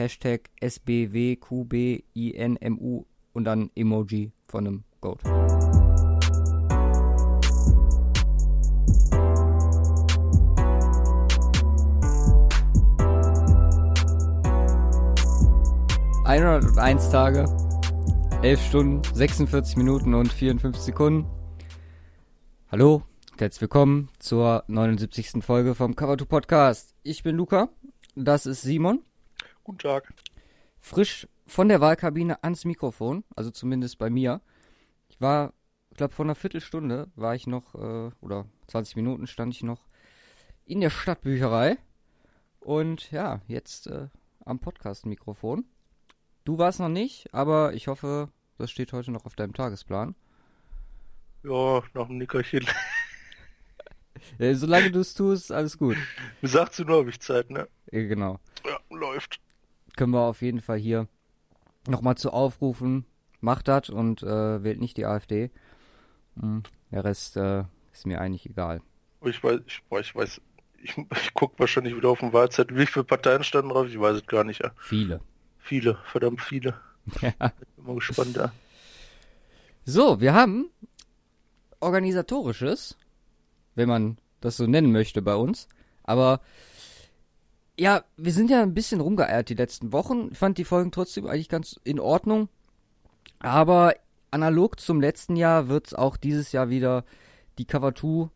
Hashtag SBWQBINMU und dann Emoji von einem Goat. 101 Tage, 11 Stunden, 46 Minuten und 54 Sekunden. Hallo, herzlich willkommen zur 79. Folge vom Cover 2 Podcast. Ich bin Luca, das ist Simon. Guten Tag. Frisch von der Wahlkabine ans Mikrofon, also zumindest bei mir. Ich war, ich glaube, vor einer Viertelstunde war ich noch, äh, oder 20 Minuten stand ich noch in der Stadtbücherei. Und ja, jetzt äh, am Podcast-Mikrofon. Du warst noch nicht, aber ich hoffe, das steht heute noch auf deinem Tagesplan. Ja, noch ein Nickerchen. ja, solange du es tust, alles gut. Du sagst du nur, habe ich Zeit, ne? Ja, genau. Ja, läuft. Können wir auf jeden Fall hier nochmal zu aufrufen. Macht das und äh, wählt nicht die AfD. Hm, der Rest äh, ist mir eigentlich egal. Ich weiß, ich, ich weiß, ich, ich gucke wahrscheinlich wieder auf den Wahlzettel. Wie viele Parteien standen drauf? Ich weiß es gar nicht. Ja. Viele. Viele, verdammt viele. Ja. Bin mal gespannt da. So, wir haben organisatorisches, wenn man das so nennen möchte bei uns. Aber ja, wir sind ja ein bisschen rumgeeiert die letzten Wochen. Ich fand die Folgen trotzdem eigentlich ganz in Ordnung. Aber analog zum letzten Jahr wird es auch dieses Jahr wieder die Cover 2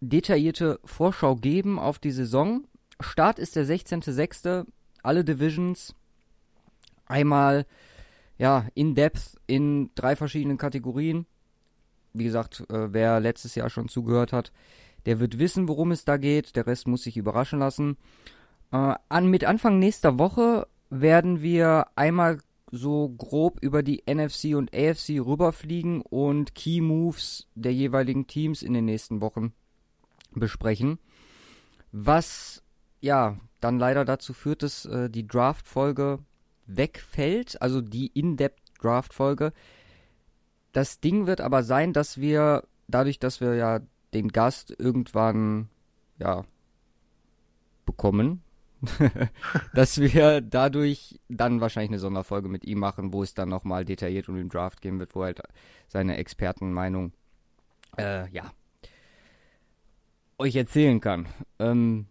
detaillierte Vorschau geben auf die Saison. Start ist der 16.06. Alle Divisions einmal ja in Depth in drei verschiedenen Kategorien. Wie gesagt, äh, wer letztes Jahr schon zugehört hat, der wird wissen, worum es da geht. Der Rest muss sich überraschen lassen. Äh, an, mit Anfang nächster Woche werden wir einmal so grob über die NFC und AFC rüberfliegen und Key Moves der jeweiligen Teams in den nächsten Wochen besprechen. Was ja dann leider dazu führt, dass äh, die Draft-Folge wegfällt, also die In-Depth-Draft-Folge. Das Ding wird aber sein, dass wir, dadurch, dass wir ja den Gast irgendwann, ja, bekommen, dass wir dadurch dann wahrscheinlich eine Sonderfolge mit ihm machen, wo es dann nochmal detailliert um den Draft gehen wird, wo halt seine Expertenmeinung, äh, ja, euch erzählen kann. Ähm,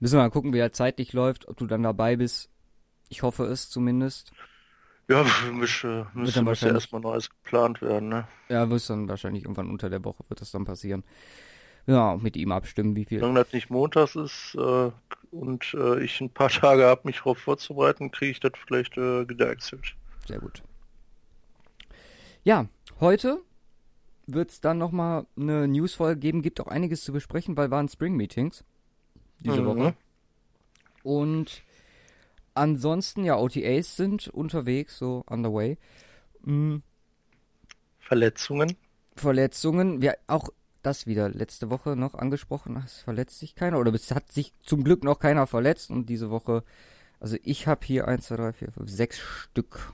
müssen wir mal gucken, wie er zeitlich läuft, ob du dann dabei bist. Ich hoffe es zumindest. Ja, für mich äh, müsste erstmal Neues geplant werden, ne? Ja, wird dann wahrscheinlich irgendwann unter der Woche wird das dann passieren. Ja, mit ihm abstimmen, wie viel. Solange das nicht montags ist äh, und äh, ich ein paar Tage habe, mich darauf vorzubereiten, kriege ich das vielleicht äh, gedeichselt. Sehr gut. Ja, heute wird es dann nochmal eine Newsfolge geben. Gibt auch einiges zu besprechen, weil waren Spring-Meetings diese mhm. Woche. Und ansonsten, ja, OTAs sind unterwegs, so underway. Mhm. Verletzungen? Verletzungen, ja, auch das wieder letzte Woche noch angesprochen. Es verletzt sich keiner oder es hat sich zum Glück noch keiner verletzt und diese Woche, also ich habe hier 1, 2, 3, 4, 5, 6 Stück.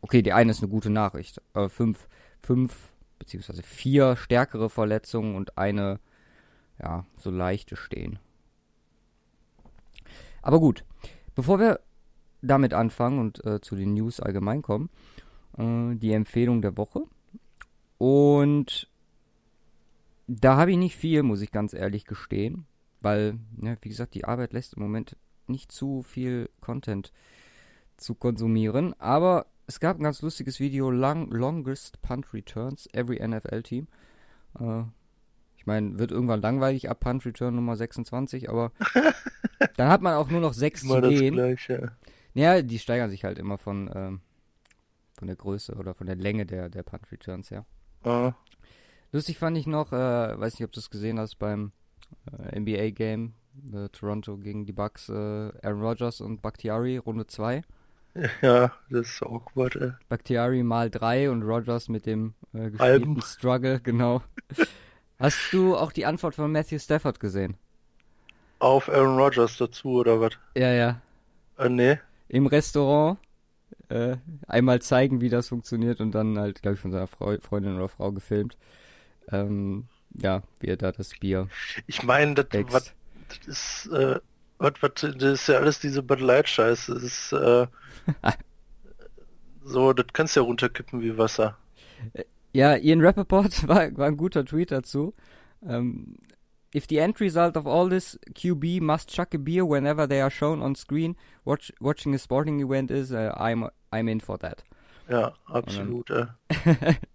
Okay, die eine ist eine gute Nachricht. Aber fünf, fünf, beziehungsweise vier stärkere Verletzungen und eine, ja, so leichte stehen. Aber gut, bevor wir damit anfangen und äh, zu den News allgemein kommen, äh, die Empfehlung der Woche. Und da habe ich nicht viel, muss ich ganz ehrlich gestehen, weil, ja, wie gesagt, die Arbeit lässt im Moment nicht zu viel Content zu konsumieren. Aber es gab ein ganz lustiges Video, Long, Longest Punt Returns, Every NFL Team. Äh, ich meine, wird irgendwann langweilig ab Punt Return Nummer 26, aber dann hat man auch nur noch sechs zu gehen. Gleich, ja. ja, die steigern sich halt immer von, ähm, von der Größe oder von der Länge der, der Punt Returns her. Uh. Lustig fand ich noch, äh, weiß nicht, ob du es gesehen hast beim äh, NBA Game, äh, Toronto gegen die Bucks, äh, Aaron Rodgers und Bakhtiari, Runde 2. Ja, das ist awkward, ey. Bakhtiari mal 3 und Rodgers mit dem äh, gespielten Struggle, genau. Hast du auch die Antwort von Matthew Stafford gesehen? Auf Aaron Rodgers dazu, oder was? Ja, ja. Äh, nee. Im Restaurant äh, einmal zeigen, wie das funktioniert und dann halt, glaube ich, von seiner Frau, Freundin oder Frau gefilmt. Ähm, ja, wie er da das Bier. Ich meine, das, das ist, äh, Was, was, das ist ja alles diese Bud Light Scheiße. Das ist äh, so, das kannst du ja runterkippen wie Wasser. Ja, Ian Rappaport war, war ein guter Tweet dazu. Um, if the end result of all this QB must chuck a beer whenever they are shown on screen, watch, watching a sporting event is, uh, I'm I'm in for that. Ja, absolut. Äh.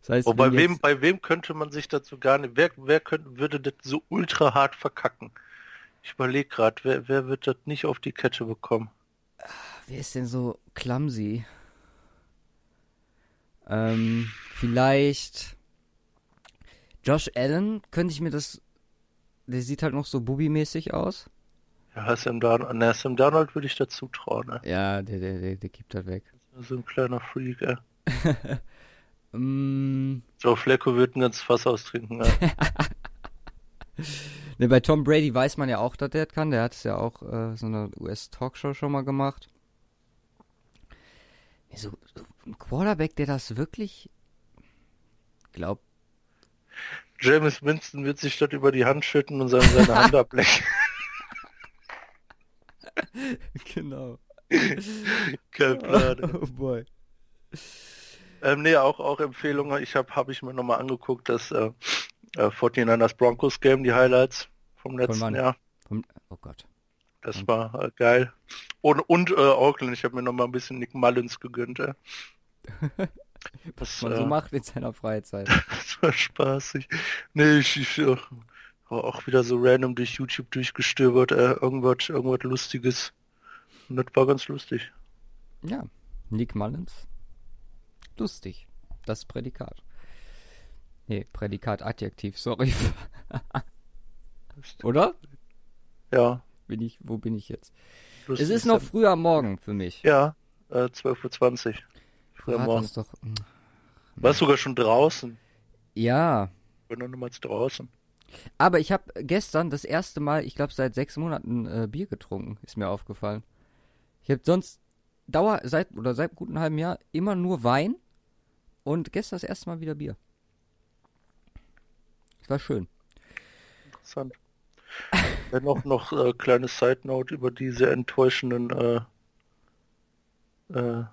Das heißt, Wobei wenn wem, jetzt- bei wem könnte man sich dazu gar nicht, wer, wer könnte, würde das so ultra hart verkacken? Ich überlege gerade, wer, wer wird das nicht auf die Kette bekommen? Wer ist denn so clumsy? Ähm, vielleicht Josh Allen, könnte ich mir das. Der sieht halt noch so Bubi-mäßig aus. Ja, Sam na, Sam Darnold würde ich dazu trauen, ne? Ja, der, der, der, der gibt halt weg. So ein kleiner Freak, ey. Mm, So, Flecko wird ein ganzes Fass austrinken, ne? ne, bei Tom Brady weiß man ja auch, dass der das kann. Der hat es ja auch äh, so eine US-Talkshow schon mal gemacht. So, so ein Quarterback, der das wirklich glaubt. James Winston wird sich das über die Hand schütten und seine, seine Hand ablecken. genau. Kein Plan. ey. Oh boy. Ähm, nee, auch, auch Empfehlungen. Ich habe hab ich mir nochmal angeguckt, das äh, äh, 49ers Broncos Game, die Highlights vom letzten? Jahr. Vom, oh Gott. Das war äh, geil. Und, und äh, Auckland, ich habe mir nochmal ein bisschen Nick Mullins gegönnt. Äh. Was Das, man so äh, macht in seiner Freizeit. das war spaßig. Nee, ich, ich äh, war auch wieder so random durch YouTube durchgestöbert, äh, irgendwas, irgendwas Lustiges. Und das war ganz lustig. Ja, Nick Mullins. Lustig. Das Prädikat. Nee, Prädikat Adjektiv, sorry. Oder? Ja, Bin ich, wo bin ich jetzt? lustig. Es ist noch früh am Morgen für mich. Ja, äh, 12.20 Uhr. Früh am Morgen. doch. hm. Warst sogar schon draußen. Ja, Ich war noch niemals draußen. aber ich habe gestern das erste Mal, ich glaube seit sechs Monaten äh, Bier getrunken, ist mir aufgefallen. Ich habe sonst Dauer seit oder seit einem guten halben Jahr immer nur Wein und gestern das erste Mal wieder Bier. Es war schön. Interessant. Dann noch noch äh, kleine Side Note über diese enttäuschenden äh, äh,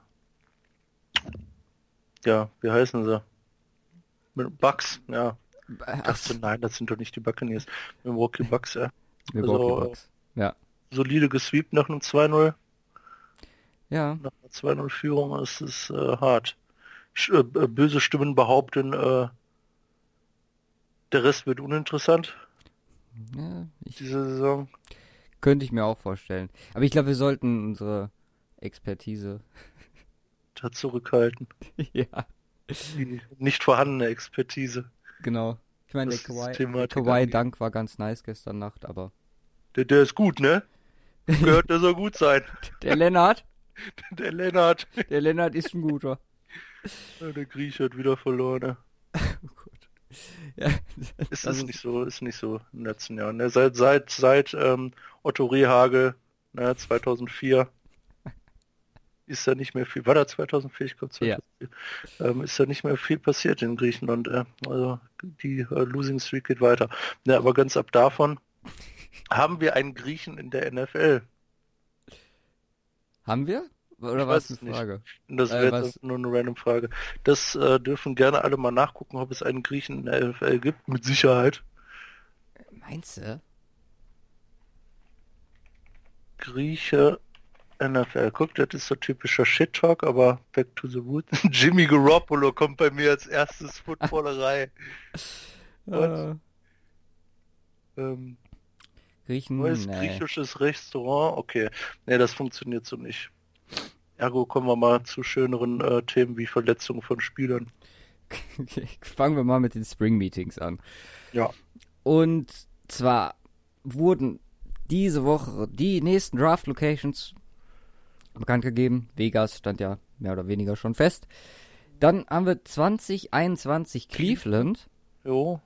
ja, wie heißen sie? Mit Bucks, ja. Ach, Dachte, nein, das sind doch nicht die Buccaneers. Milwaukee Bucks, ja. Milwaukee also, Bucks. Ja. Solide gesweept nach einem 2-0. Ja, Nach einer 2-0-Führung ist es äh, hart. Äh, böse Stimmen behaupten, äh, der Rest wird uninteressant ja ich, diese Saison. könnte ich mir auch vorstellen. Aber ich glaube, wir sollten unsere Expertise. Da zurückhalten. ja, Die nicht vorhandene Expertise. genau. Ich meine, der Das der angeht. Dank war ganz nice gestern Nacht, aber Der, der ist gut, ne? Gehört, der soll gut sein. der Lennart, Der Lennart. der Lennart ist ein guter. Ja, Der Griech hat wieder verloren. Ne? Oh Gott. Ja, Ist das es nicht so, ist nicht so in den letzten Jahren. Ne? Seit, seit, seit ähm, Otto Rehagel, ne, 2004, ist da nicht mehr viel. War da 2004? Ich glaube 2004. Ähm, ist da nicht mehr viel passiert in Griechenland. Äh. Also die äh, Losing Streak geht weiter. Ne, aber ganz ab davon haben wir einen Griechen in der NFL. Haben wir? Oder Ich war weiß es es eine nicht. Frage? Und das Äh, wäre was- jetzt nur eine random Frage. Das äh, dürfen gerne alle mal nachgucken, ob es einen Griechen in der NFL gibt. Mit Sicherheit. Meinst du? Grieche NFL. Guck, das ist so typischer Shit-Talk, aber back to the roots. Jimmy Garoppolo kommt bei mir als erstes Footballerei. Äh, ähm, Griechen, neues nee. griechisches Restaurant. Okay, nee, das funktioniert so nicht. Ergo kommen wir mal zu schöneren äh, Themen wie Verletzungen von Spielern. Fangen wir mal mit den Spring Meetings an. Ja. Und zwar wurden diese Woche die nächsten Draft Locations bekannt gegeben. Vegas stand ja mehr oder weniger schon fest. Dann haben wir 2021 Cleveland. Jo,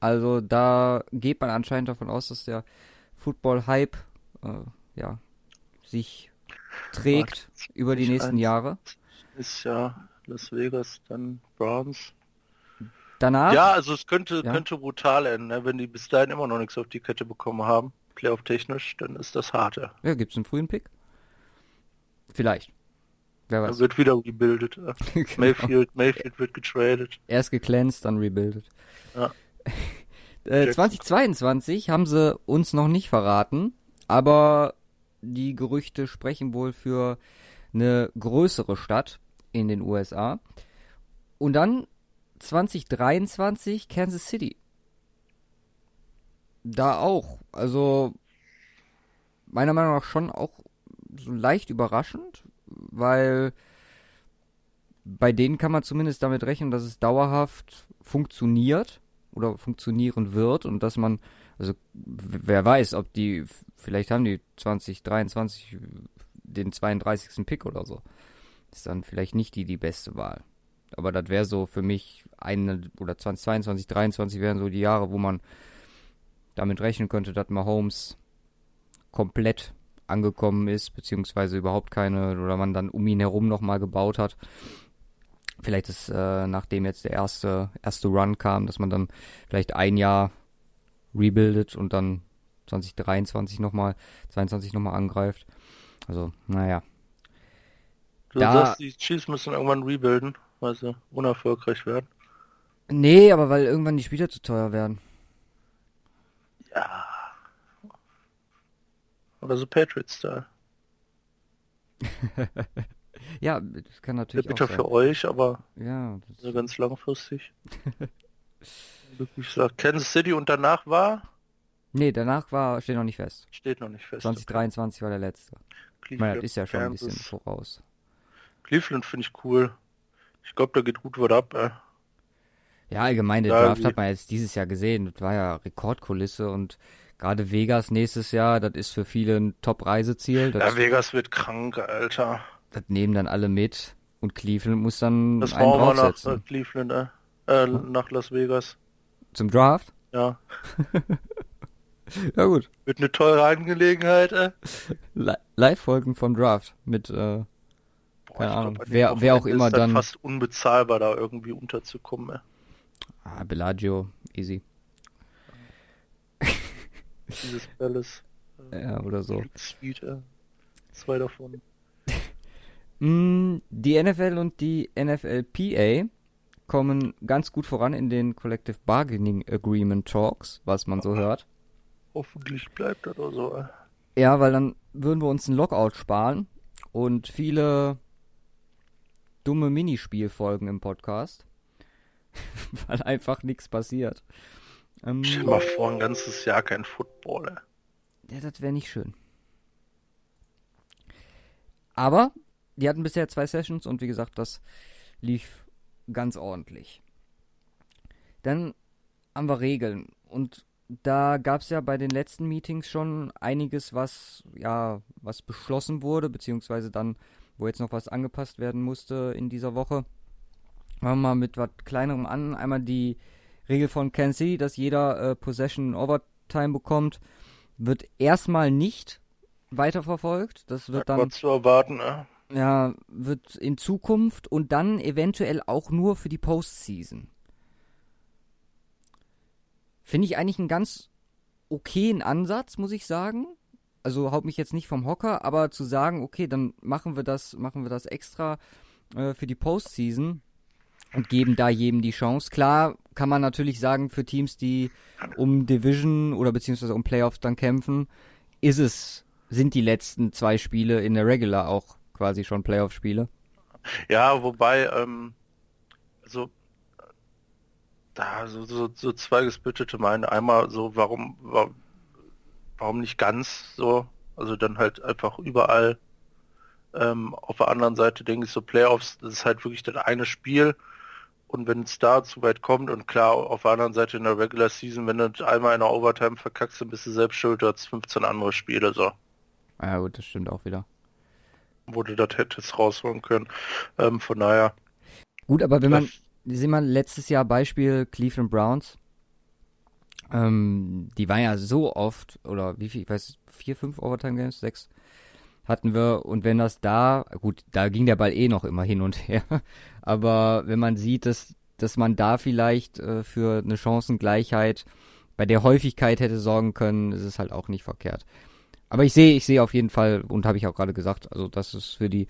Also da geht man anscheinend davon aus, dass der Football-Hype äh, ja, sich trägt über die nächsten 2021. Jahre. ist ja Las Vegas, dann Browns. danach. Ja, also es könnte, ja. könnte brutal enden, ne? wenn die bis dahin immer noch nichts auf die Kette bekommen haben, Playoff-technisch, dann ist das harte. Ja, gibt's einen frühen Pick? Vielleicht. Wer weiß. Er wird wieder rebuildet. genau. Mayfield, Mayfield wird getradet. Erst geglänzt, dann rebuildet. Ja. äh, 2022 haben sie uns noch nicht verraten, aber die Gerüchte sprechen wohl für eine größere Stadt in den USA. Und dann 2023 Kansas City. Da auch. Also meiner Meinung nach schon auch so leicht überraschend, weil bei denen kann man zumindest damit rechnen, dass es dauerhaft funktioniert oder funktionieren wird und dass man, also wer weiß, ob die, vielleicht haben die 2023 den 32. Pick oder so. Ist dann vielleicht nicht die, die beste Wahl. Aber das wäre so für mich eine, oder 2022, 2023 wären so die Jahre, wo man damit rechnen könnte, dass Mahomes komplett angekommen ist, beziehungsweise überhaupt keine, oder man dann um ihn herum nochmal gebaut hat. Vielleicht ist, äh, nachdem jetzt der erste, erste Run kam, dass man dann vielleicht ein Jahr rebuildet und dann 2023 nochmal, 22 nochmal angreift. Also, naja. Du da, sagst, die Chiefs müssen irgendwann rebuilden, weil sie unerfolgreich werden. Nee, aber weil irgendwann die Spieler zu teuer werden. Ja. Oder so Patriots-Style. ja, das kann natürlich ja, bitter auch sein. für euch, aber ja, so ganz langfristig. Wirklich gesagt, Kansas City und danach war? Nee, danach war, steht noch nicht fest. Steht noch nicht fest. 2023 okay. war der letzte. Ich meine, das ist ja schon Kansas. ein bisschen voraus. Cleveland finde ich cool. Ich glaube, da geht gut was ab. Äh. Ja, allgemein, der Draft hat man jetzt dieses Jahr gesehen. Das war ja Rekordkulisse und Gerade Vegas nächstes Jahr, das ist für viele ein Top-Reiseziel. Ja, Vegas wird krank, Alter. Das nehmen dann alle mit und Cleveland muss dann das einen draufsetzen. nach äh, Cleveland, äh, äh hm? nach Las Vegas. Zum Draft? Ja. ja gut. Wird eine teure Angelegenheit, äh. Live-Folgen vom Draft mit, äh, Boah, keine Ahnung, glaub, wer, wer auch immer ist dann... fast unbezahlbar, da irgendwie unterzukommen, äh. Ah, Bellagio, easy dieses Palace. Äh, ja, oder so. Suite, äh, zwei davon. Mm, die NFL und die NFLPA kommen ganz gut voran in den Collective Bargaining Agreement Talks, was man so hört. Hoffentlich bleibt das oder so. Ja, weil dann würden wir uns einen Lockout sparen und viele dumme Minispielfolgen im Podcast, weil einfach nichts passiert. Ähm, Stell mal vor, ein ganzes Jahr kein Football. Ja, das wäre nicht schön. Aber die hatten bisher zwei Sessions und wie gesagt, das lief ganz ordentlich. Dann haben wir Regeln und da gab es ja bei den letzten Meetings schon einiges, was ja was beschlossen wurde, beziehungsweise dann, wo jetzt noch was angepasst werden musste in dieser Woche. Fangen wir mal mit was kleinerem an. Einmal die Regel von Kansas City, dass jeder äh, Possession Overtime bekommt, wird erstmal nicht weiterverfolgt. Das wird ja, dann zu erwarten. Ne? Ja, wird in Zukunft und dann eventuell auch nur für die Postseason. Finde ich eigentlich einen ganz okayen Ansatz, muss ich sagen. Also haut mich jetzt nicht vom Hocker, aber zu sagen, okay, dann machen wir das, machen wir das extra äh, für die Postseason und geben da jedem die Chance. Klar kann man natürlich sagen, für Teams, die um Division oder beziehungsweise um Playoffs dann kämpfen, ist es, sind die letzten zwei Spiele in der Regular auch quasi schon Playoff-Spiele. Ja, wobei, ähm, also da so, so, so zwei gesplittete meine. Einmal so, warum, warum nicht ganz so? Also dann halt einfach überall. Ähm, auf der anderen Seite denke ich so Playoffs, das ist halt wirklich das eine Spiel und wenn es da zu weit kommt und klar, auf der anderen Seite in der Regular Season, wenn du einmal in der Overtime verkackst, dann bist du selbst schuld, du hast 15 andere Spiele, so. Ja gut, das stimmt auch wieder. Wo du das hättest rausholen können. Ähm, von daher. Gut, aber wenn man, sehen wir letztes Jahr Beispiel Cleveland Browns, ähm, die waren ja so oft, oder wie viel, ich weiß, vier, fünf Overtime Games, sechs, hatten wir. Und wenn das da, gut, da ging der Ball eh noch immer hin und her. Aber wenn man sieht, dass dass man da vielleicht äh, für eine Chancengleichheit bei der Häufigkeit hätte sorgen können, ist es halt auch nicht verkehrt. Aber ich sehe, ich sehe auf jeden Fall, und habe ich auch gerade gesagt, also das ist für die,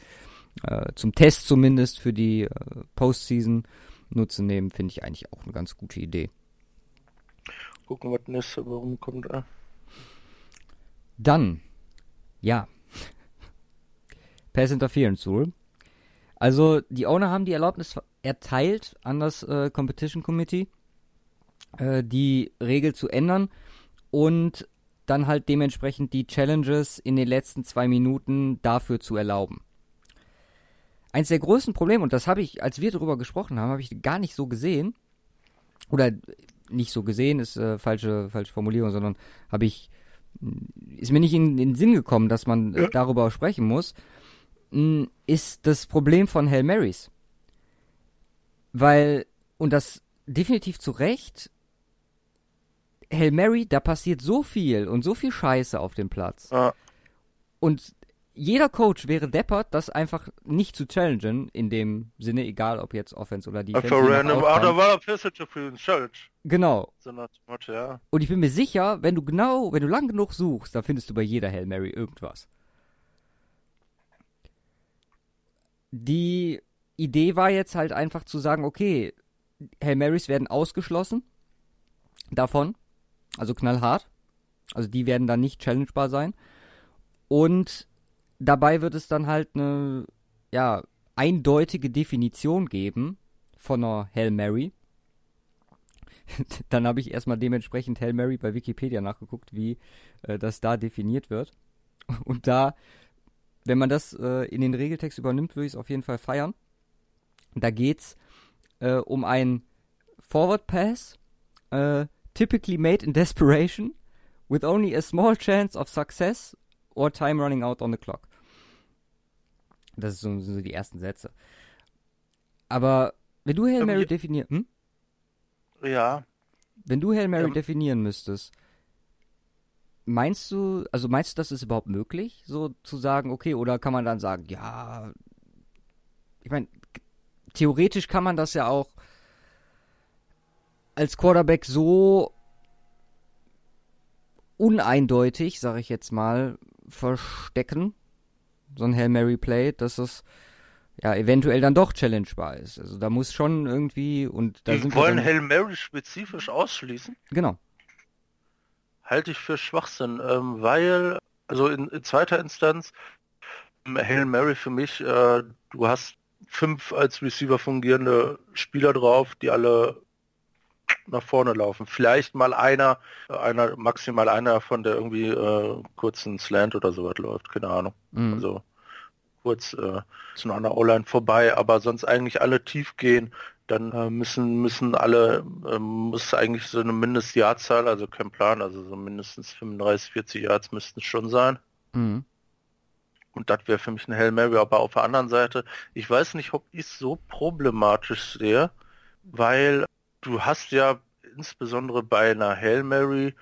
äh, zum Test zumindest für die äh, Postseason Nutzen nehmen, finde ich eigentlich auch eine ganz gute Idee. Gucken, was nächste Woche kommt. Äh. Dann, ja, Pass Interference Rule. Also die Owner haben die Erlaubnis erteilt an das äh, Competition Committee, äh, die Regel zu ändern und dann halt dementsprechend die Challenges in den letzten zwei Minuten dafür zu erlauben. Eins der größten Probleme, und das habe ich, als wir darüber gesprochen haben, habe ich gar nicht so gesehen, oder nicht so gesehen, ist äh, falsche, falsche Formulierung, sondern habe ich, ist mir nicht in, in, den Sinn gekommen, dass man ja. darüber sprechen muss, ist das Problem von Hail Marys. Weil, und das definitiv zu Recht, Hail Mary, da passiert so viel und so viel Scheiße auf dem Platz. Ja. Und jeder Coach wäre deppert, das einfach nicht zu challengen, in dem Sinne, egal ob jetzt Offense oder Defense. Genau. Und ich bin mir sicher, wenn du genau, wenn du lang genug suchst, dann findest du bei jeder Hail Mary irgendwas. die Idee war jetzt halt einfach zu sagen, okay, Hail Marys werden ausgeschlossen davon, also knallhart. Also die werden dann nicht challengebar sein. Und dabei wird es dann halt eine, ja, eindeutige Definition geben von einer Hail Mary. dann habe ich erstmal dementsprechend Hail Mary bei Wikipedia nachgeguckt, wie äh, das da definiert wird. Und da wenn man das äh, in den Regeltext übernimmt, würde ich es auf jeden Fall feiern. Da geht's äh, um ein Forward Pass, äh, typically made in desperation, with only a small chance of success or time running out on the clock. Das sind so, so die ersten Sätze. Aber wenn du Hail Mary definieren, hm? Ja. Wenn du Hail Mary ja. definieren müsstest, Meinst du, also meinst du, das ist überhaupt möglich, so zu sagen, okay, oder kann man dann sagen, ja, ich meine, theoretisch kann man das ja auch als Quarterback so uneindeutig, sage ich jetzt mal, verstecken, so ein Hail Mary Play, dass es ja eventuell dann doch challengebar ist. Also da muss schon irgendwie und da Die sind wollen Hail Mary spezifisch ausschließen. Genau halte ich für Schwachsinn, ähm, weil, also in, in, zweiter Instanz, ähm, Hail Mary für mich, äh, du hast fünf als Receiver fungierende Spieler drauf, die alle nach vorne laufen. Vielleicht mal einer, einer, maximal einer von der irgendwie äh, kurzen Slant oder so was läuft, keine Ahnung. Mhm. Also kurz äh, zu einer O-Line vorbei, aber sonst eigentlich alle tief gehen dann äh, müssen müssen alle äh, muss eigentlich so eine Mindestjahrzahl, also kein Plan, also so mindestens 35, 40 Yards müssten es schon sein. Mhm. Und das wäre für mich ein Hail Mary, aber auf der anderen Seite, ich weiß nicht, ob ich es so problematisch sehe, weil du hast ja insbesondere bei einer Hail Mary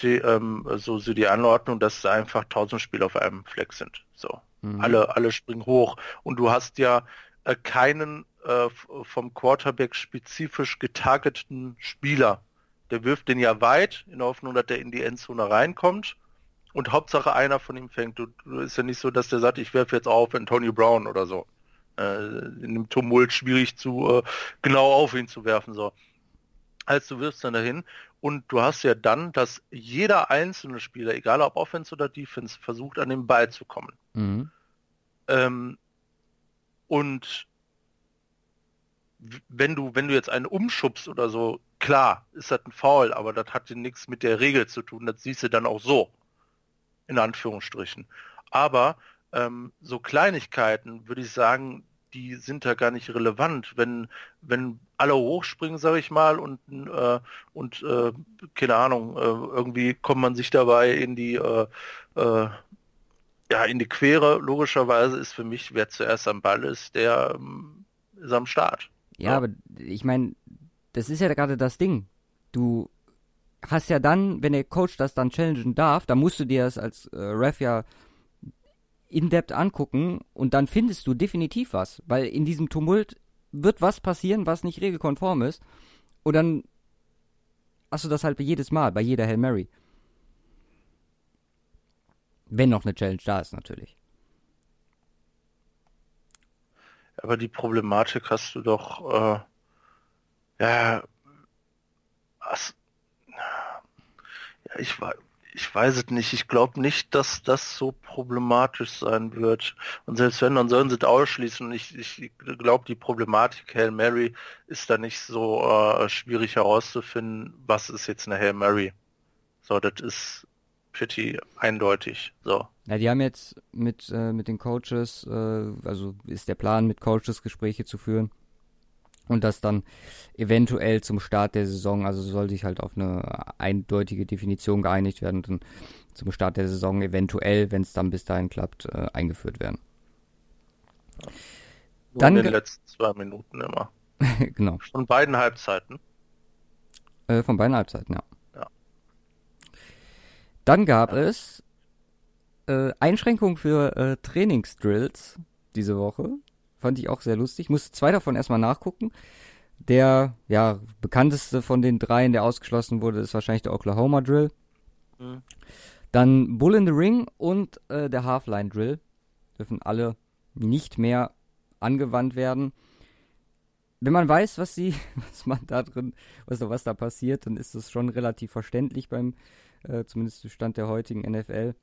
die, ähm, so, so die Anordnung, dass einfach 1000 Spieler auf einem Fleck sind. So. Mhm. Alle, alle springen hoch. Und du hast ja äh, keinen äh, vom Quarterback spezifisch getargeteten Spieler. Der wirft den ja weit, in der Hoffnung, dass der in die Endzone reinkommt. Und Hauptsache einer von ihm fängt. Du, du ist ja nicht so, dass der sagt, ich werfe jetzt auf Antonio Brown oder so. Äh, in dem Tumult schwierig zu äh, genau auf ihn zu werfen. So. Als du wirfst dann dahin und du hast ja dann, dass jeder einzelne Spieler, egal ob Offense oder Defense, versucht an den Ball zu kommen. Mhm. Ähm, und wenn du, wenn du jetzt einen umschubst oder so, klar, ist das ein Foul, aber das hat ja nichts mit der Regel zu tun. Das siehst du dann auch so. In Anführungsstrichen. Aber ähm, so Kleinigkeiten, würde ich sagen, die sind da gar nicht relevant. Wenn, wenn alle hochspringen, sage ich mal, und, äh, und äh, keine Ahnung, äh, irgendwie kommt man sich dabei in die äh, äh, ja, in die Quere, logischerweise ist für mich, wer zuerst am Ball ist, der ähm, ist am Start. Ja, ja. aber ich meine, das ist ja gerade das Ding. Du hast ja dann, wenn der Coach das dann challengen darf, dann musst du dir das als äh, Ref ja in-depth angucken und dann findest du definitiv was. Weil in diesem Tumult wird was passieren, was nicht regelkonform ist. Und dann hast du das halt jedes Mal, bei jeder Hail Mary. Wenn noch eine Challenge da ist, natürlich. Aber die Problematik hast du doch, äh, ja, was, ja, ich weiß, ich weiß es nicht. Ich glaube nicht, dass das so problematisch sein wird. Und selbst wenn, dann sollen sie es ausschließen. Ich, ich glaube, die Problematik Hail Mary ist da nicht so äh, schwierig herauszufinden, was ist jetzt eine Hail Mary. So, das ist pretty eindeutig. So. Ja, die haben jetzt mit, äh, mit den Coaches, äh, also ist der Plan, mit Coaches Gespräche zu führen und das dann eventuell zum Start der Saison, also soll sich halt auf eine eindeutige Definition geeinigt werden und dann zum Start der Saison eventuell, wenn es dann bis dahin klappt, äh, eingeführt werden. Nur dann in den letzten zwei Minuten immer. genau. Von beiden Halbzeiten. Äh, von beiden Halbzeiten, ja. ja. Dann gab ja. es äh, Einschränkungen für äh, Trainingsdrills diese Woche. Fand ich auch sehr lustig. Musste zwei davon erstmal nachgucken. Der, ja, bekannteste von den dreien, der ausgeschlossen wurde, ist wahrscheinlich der Oklahoma Drill. Mhm. Dann Bull in the Ring und äh, der Halfline Drill dürfen alle nicht mehr angewandt werden. Wenn man weiß, was sie, was man da drin, was, was da passiert, dann ist es schon relativ verständlich beim, äh, zumindest Stand der heutigen NFL.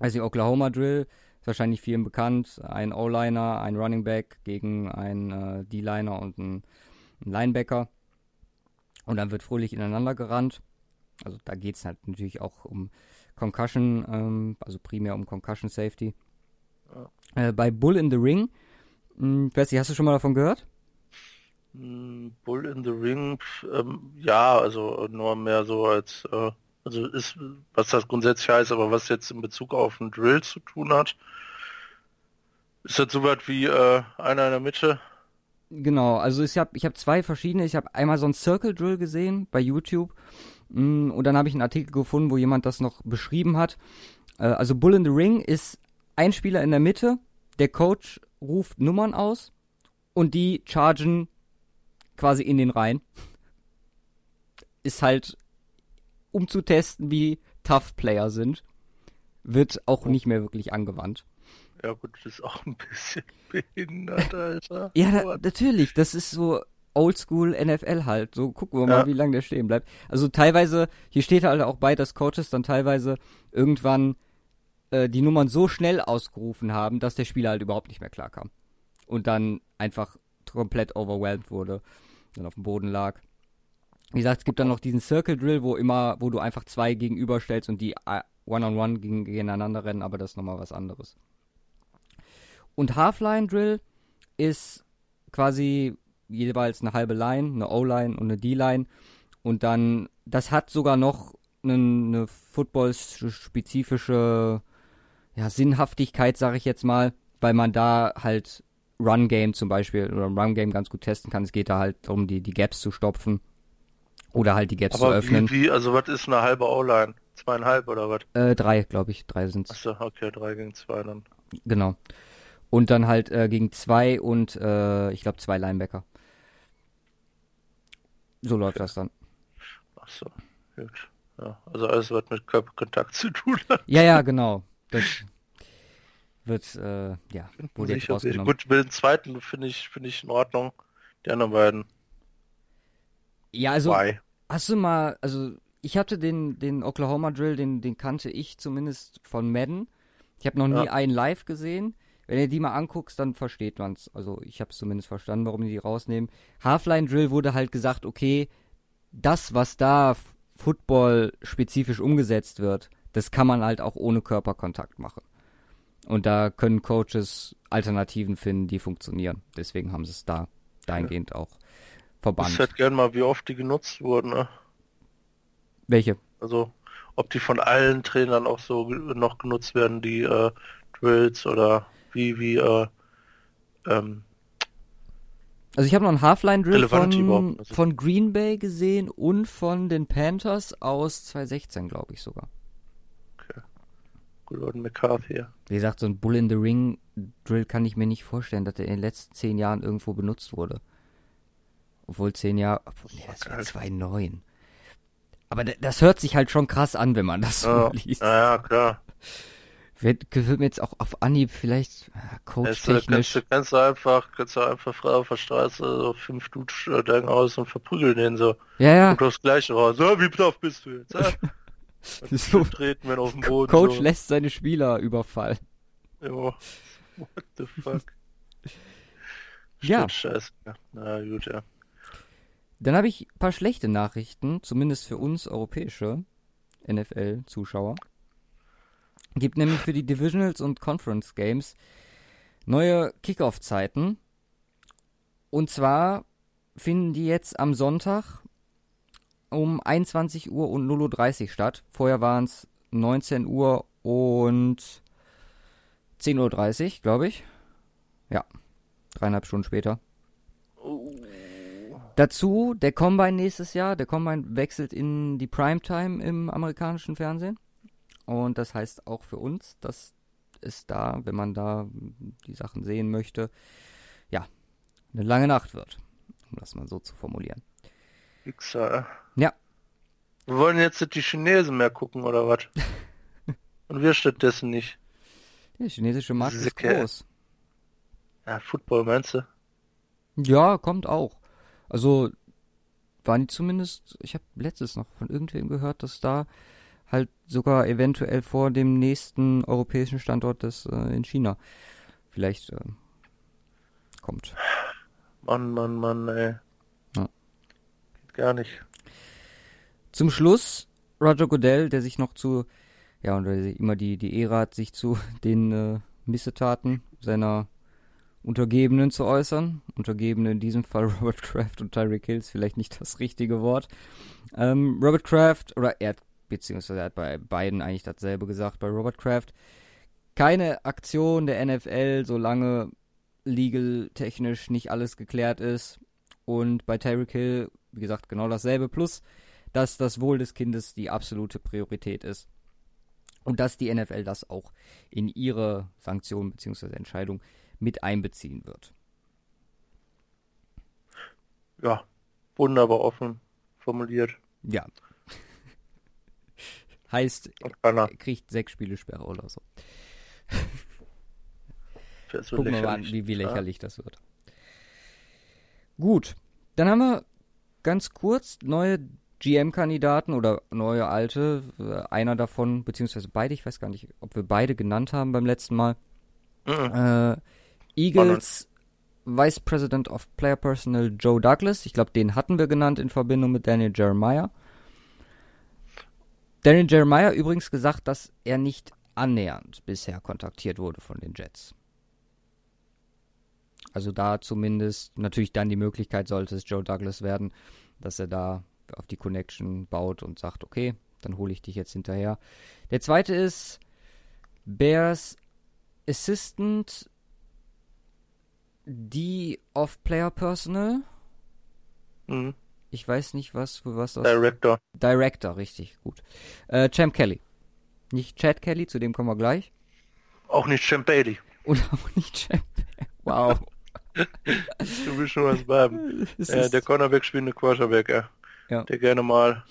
Also die Oklahoma Drill ist wahrscheinlich vielen bekannt. Ein O-Liner, ein Running Back gegen einen äh, D-Liner und einen, einen Linebacker. Und dann wird fröhlich ineinander gerannt. Also da geht es halt natürlich auch um Concussion, ähm, also primär um Concussion Safety. Ja. Äh, bei Bull in the Ring, hm, Bessie, hast du schon mal davon gehört? Hm, Bull in the Ring, ähm, ja, also nur mehr so als äh, also ist, was das grundsätzlich heißt, aber was jetzt in Bezug auf einen Drill zu tun hat, ist das so was wie äh, einer in der Mitte? Genau, also ich habe ich hab zwei verschiedene. Ich habe einmal so einen Circle Drill gesehen bei YouTube mm, und dann habe ich einen Artikel gefunden, wo jemand das noch beschrieben hat. Äh, also Bull in the Ring ist ein Spieler in der Mitte, der Coach ruft Nummern aus und die chargen quasi in den Reihen. Ist halt um zu testen, wie tough Player sind, wird auch nicht mehr wirklich angewandt. Ja gut, das ist auch ein bisschen behindert, Alter. ja, na, natürlich, das ist so Oldschool NFL halt. So gucken wir mal, ja. wie lange der stehen bleibt. Also teilweise, hier steht halt auch bei, dass Coaches dann teilweise irgendwann äh, die Nummern so schnell ausgerufen haben, dass der Spieler halt überhaupt nicht mehr klarkam. Und dann einfach komplett overwhelmed wurde, dann auf dem Boden lag. Wie gesagt, es gibt dann noch diesen Circle Drill, wo immer, wo du einfach zwei gegenüberstellst und die äh, One-on-One -on -one gegeneinander rennen, aber das ist nochmal was anderes. Und Half-Line Drill ist quasi jeweils eine halbe Line, eine O-Line und eine D-Line. Und dann, das hat sogar noch eine, eine football-spezifische ja, Sinnhaftigkeit, sage ich jetzt mal, weil man da halt Run-Game zum Beispiel oder Run-Game ganz gut testen kann. Es geht da halt darum, die, die Gaps zu stopfen. Oder halt die Gaps Aber zu öffnen. Wie, wie, also was ist eine halbe O-Line? Zweieinhalb oder was? Äh, drei, glaube ich. Drei sind's. Achso, okay, drei gegen zwei dann. Genau. Und dann halt äh, gegen zwei und äh, ich glaube zwei Linebacker. So läuft okay. das dann. Achso, gut. Ja, also alles, was mit Körperkontakt zu tun hat. Ja, ja, genau. Das wird, äh, ja, wurde jetzt rausgenommen. Gut, mit dem zweiten finde ich, finde ich in Ordnung. Die anderen beiden. Ja, also Why? hast du mal, also ich hatte den, den Oklahoma Drill, den, den kannte ich zumindest von Madden. Ich habe noch nie ja. einen live gesehen. Wenn ihr die mal anguckst, dann versteht man's. Also ich habe es zumindest verstanden, warum die die rausnehmen. Halfline Drill wurde halt gesagt, okay, das, was da Football spezifisch umgesetzt wird, das kann man halt auch ohne Körperkontakt machen. Und da können Coaches Alternativen finden, die funktionieren. Deswegen haben sie es da dahingehend ja. auch verbannt. Ich hätte gern mal, wie oft die genutzt wurden. Ne? Welche? Also, ob die von allen Trainern auch so noch genutzt werden, die äh, Drills oder wie, wie, äh, ähm, also ich habe noch einen Halfline-Drill von, also. von Green Bay gesehen und von den Panthers aus 2016, glaube ich sogar. Okay. Gordon McCarthy. Wie gesagt, so ein Bull in the Ring Drill kann ich mir nicht vorstellen, dass er in den letzten zehn Jahren irgendwo benutzt wurde. Obwohl zehn Jahre, obwohl, nee, das wäre 2,9. Aber das hört sich halt schon krass an, wenn man das so Ja, liest. ja, ja, klar. Wird, wird mir jetzt auch auf Anhieb vielleicht ah, Jetzt, äh, kannst, du, kannst du einfach, kannst du einfach frei auf der Straße so fünf Dudes steigen aus und verprügeln den so. Ja, ja. Und das gleiche raus. So, wie tough bist du jetzt? Ja? So, Treten wir auf den Boden. Coach so. lässt seine Spieler überfallen. Ja. What the fuck? Ja. Scheiße. Ja. Na gut, ja. Dann habe ich ein paar schlechte Nachrichten, zumindest für uns europäische NFL-Zuschauer. Gibt nämlich für die Divisionals und Conference Games neue Kickoff-Zeiten. Und zwar finden die jetzt am Sonntag um 21 Uhr und 0.30 Uhr statt. Vorher waren es 19 Uhr und 10.30 Uhr, glaube ich. Ja, dreieinhalb Stunden später. Dazu der Combine nächstes Jahr. Der Combine wechselt in die Primetime im amerikanischen Fernsehen. Und das heißt auch für uns, dass es da, wenn man da die Sachen sehen möchte, ja, eine lange Nacht wird. Um das mal so zu formulieren. Wichser. Ja. Wir wollen jetzt nicht die Chinesen mehr gucken, oder was? Und wir stattdessen nicht. Der chinesische Markt ist Sicke. groß. Ja, Football meinst du? Ja, kommt auch. Also waren die zumindest, ich habe letztes noch von irgendwem gehört, dass da halt sogar eventuell vor dem nächsten europäischen Standort des äh, in China vielleicht äh, kommt. Mann, Mann, Mann, ey. Ja. Geht gar nicht. Zum Schluss Roger Goodell, der sich noch zu, ja, und der sich immer die, die Ehre hat, sich zu den äh, Missetaten seiner Untergebenen zu äußern. Untergebene in diesem Fall Robert Kraft und Tyreek Hill ist vielleicht nicht das richtige Wort. Ähm, Robert Kraft, oder er hat, beziehungsweise er hat bei beiden eigentlich dasselbe gesagt, bei Robert Kraft, keine Aktion der NFL, solange legal technisch nicht alles geklärt ist. Und bei Tyreek Hill, wie gesagt, genau dasselbe. Plus, dass das Wohl des Kindes die absolute Priorität ist. Und dass die NFL das auch in ihre Sanktionen bzw. Entscheidung mit einbeziehen wird. Ja, wunderbar offen formuliert. Ja. heißt, er kriegt sechs Spiele Sperre oder so. So Gucken wir mal, an, wie, wie Ja. lächerlich das wird. Gut, dann haben wir ganz kurz neue GM-Kandidaten oder neue alte. Äh, Einer davon, beziehungsweise beide, ich weiß gar nicht, ob wir beide genannt haben beim letzten Mal. Mhm. Äh, Eagles Vice President of Player Personnel Joe Douglas. Ich glaube, den hatten wir genannt in Verbindung mit Daniel Jeremiah. Daniel Jeremiah übrigens gesagt, dass er nicht annähernd bisher kontaktiert wurde von den Jets. Also da zumindest natürlich dann die Möglichkeit sollte es Joe Douglas werden, dass er da auf die Connection baut und sagt, okay, dann hole ich dich jetzt hinterher. Der zweite ist Bears Assistant D of Player Personal. Mhm. Ich weiß nicht, was für was das Director. Director, richtig, gut. Äh, Champ Kelly. Nicht Chad Kelly, zu dem kommen wir gleich. Auch nicht Champ Bailey. Und auch nicht Champ. Wow. Du bist schon was beim. Äh, der Cornerback spielende Quarterback, ja. Ja. Der gerne mal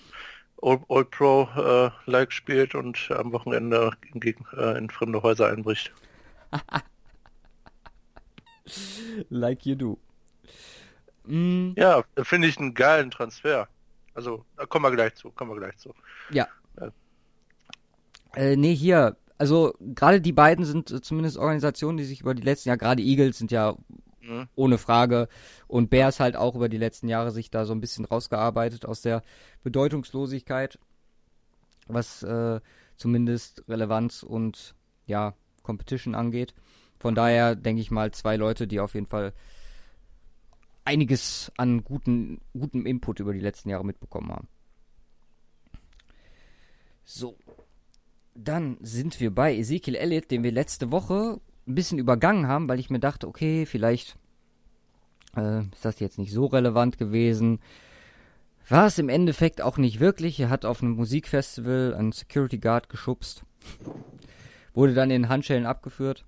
Old, Old Pro äh, like spielt und am Wochenende gegen, äh, in fremde Häuser einbricht. like you do. Mm, Ja, finde ich einen geilen Transfer. Also, da kommen wir gleich zu, kommen wir gleich zu. ja. Ja. Äh, nee, hier. Also, gerade die beiden sind äh, zumindest Organisationen, die sich über die letzten Jahre, gerade Eagles sind ja Mhm. ohne Frage und Bears halt auch über die letzten Jahre sich da so ein bisschen rausgearbeitet aus der Bedeutungslosigkeit, was äh, zumindest Relevanz und ja, Competition angeht. Von daher denke ich mal zwei Leute, die auf jeden Fall einiges an guten, gutem Input über die letzten Jahre mitbekommen haben. So. Dann sind wir bei Ezekiel Elliott, den wir letzte Woche ein bisschen übergangen haben, weil ich mir dachte, okay, vielleicht äh, ist das jetzt nicht so relevant gewesen. War es im Endeffekt auch nicht wirklich. Er hat auf einem Musikfestival einen Security Guard geschubst. wurde dann in Handschellen abgeführt.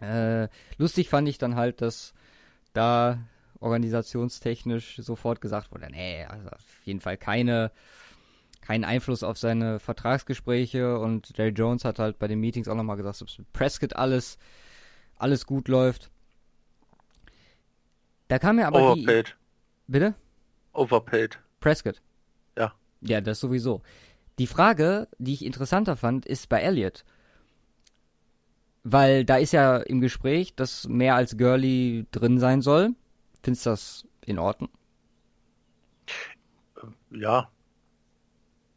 Äh, lustig fand ich dann halt, dass da organisationstechnisch sofort gesagt wurde, nee, also auf jeden Fall keine, keinen Einfluss auf seine Vertragsgespräche und Jerry Jones hat halt bei den Meetings auch nochmal gesagt, dass mit Prescott alles, alles gut läuft. Da kam mir aber Overpaid. die... Bitte? Overpaid. Prescott. Ja. Ja, das sowieso. Die Frage, die ich interessanter fand, ist bei Elliot. Weil da ist ja im Gespräch, dass mehr als Girly drin sein soll. Findest du das in Ordnung? Ja.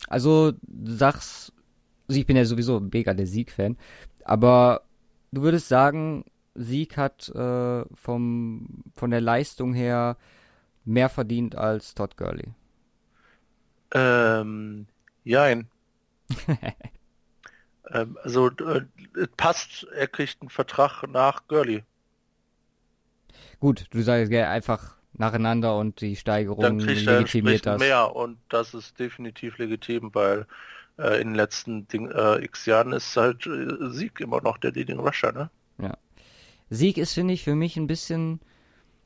Also, du sagst, also ich bin ja sowieso mega der Sieg-Fan, aber du würdest sagen, Sieg hat äh, vom, von der Leistung her mehr verdient als Todd Gurley. Ähm, jein. ähm, also, äh, es passt, er kriegt einen Vertrag nach Gurley. Gut, du sagst ja einfach nacheinander und die Steigerung Dann kriegt er legitimiert entsprechend das. mehr und das ist definitiv legitim, weil äh, in den letzten Ding, äh, x Jahren ist halt äh, Sieg immer noch der Leading Rusher, ne? Sieg ist, finde ich, für mich ein bisschen.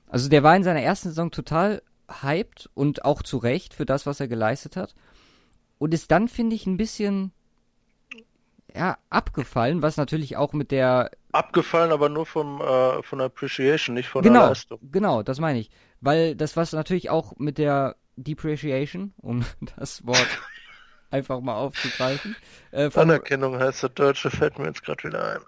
Also der war in seiner ersten Saison total hyped und auch zu Recht für das, was er geleistet hat. Und ist dann, finde ich, ein bisschen ja, abgefallen, was natürlich auch mit der. Abgefallen, aber nur vom äh, von der Appreciation, nicht von der Genau, Leistung. genau, das meine ich. Weil das was natürlich auch mit der Depreciation, um das Wort einfach mal aufzugreifen. Äh, vom, Anerkennung heißt das Deutsche, fällt mir jetzt gerade wieder ein.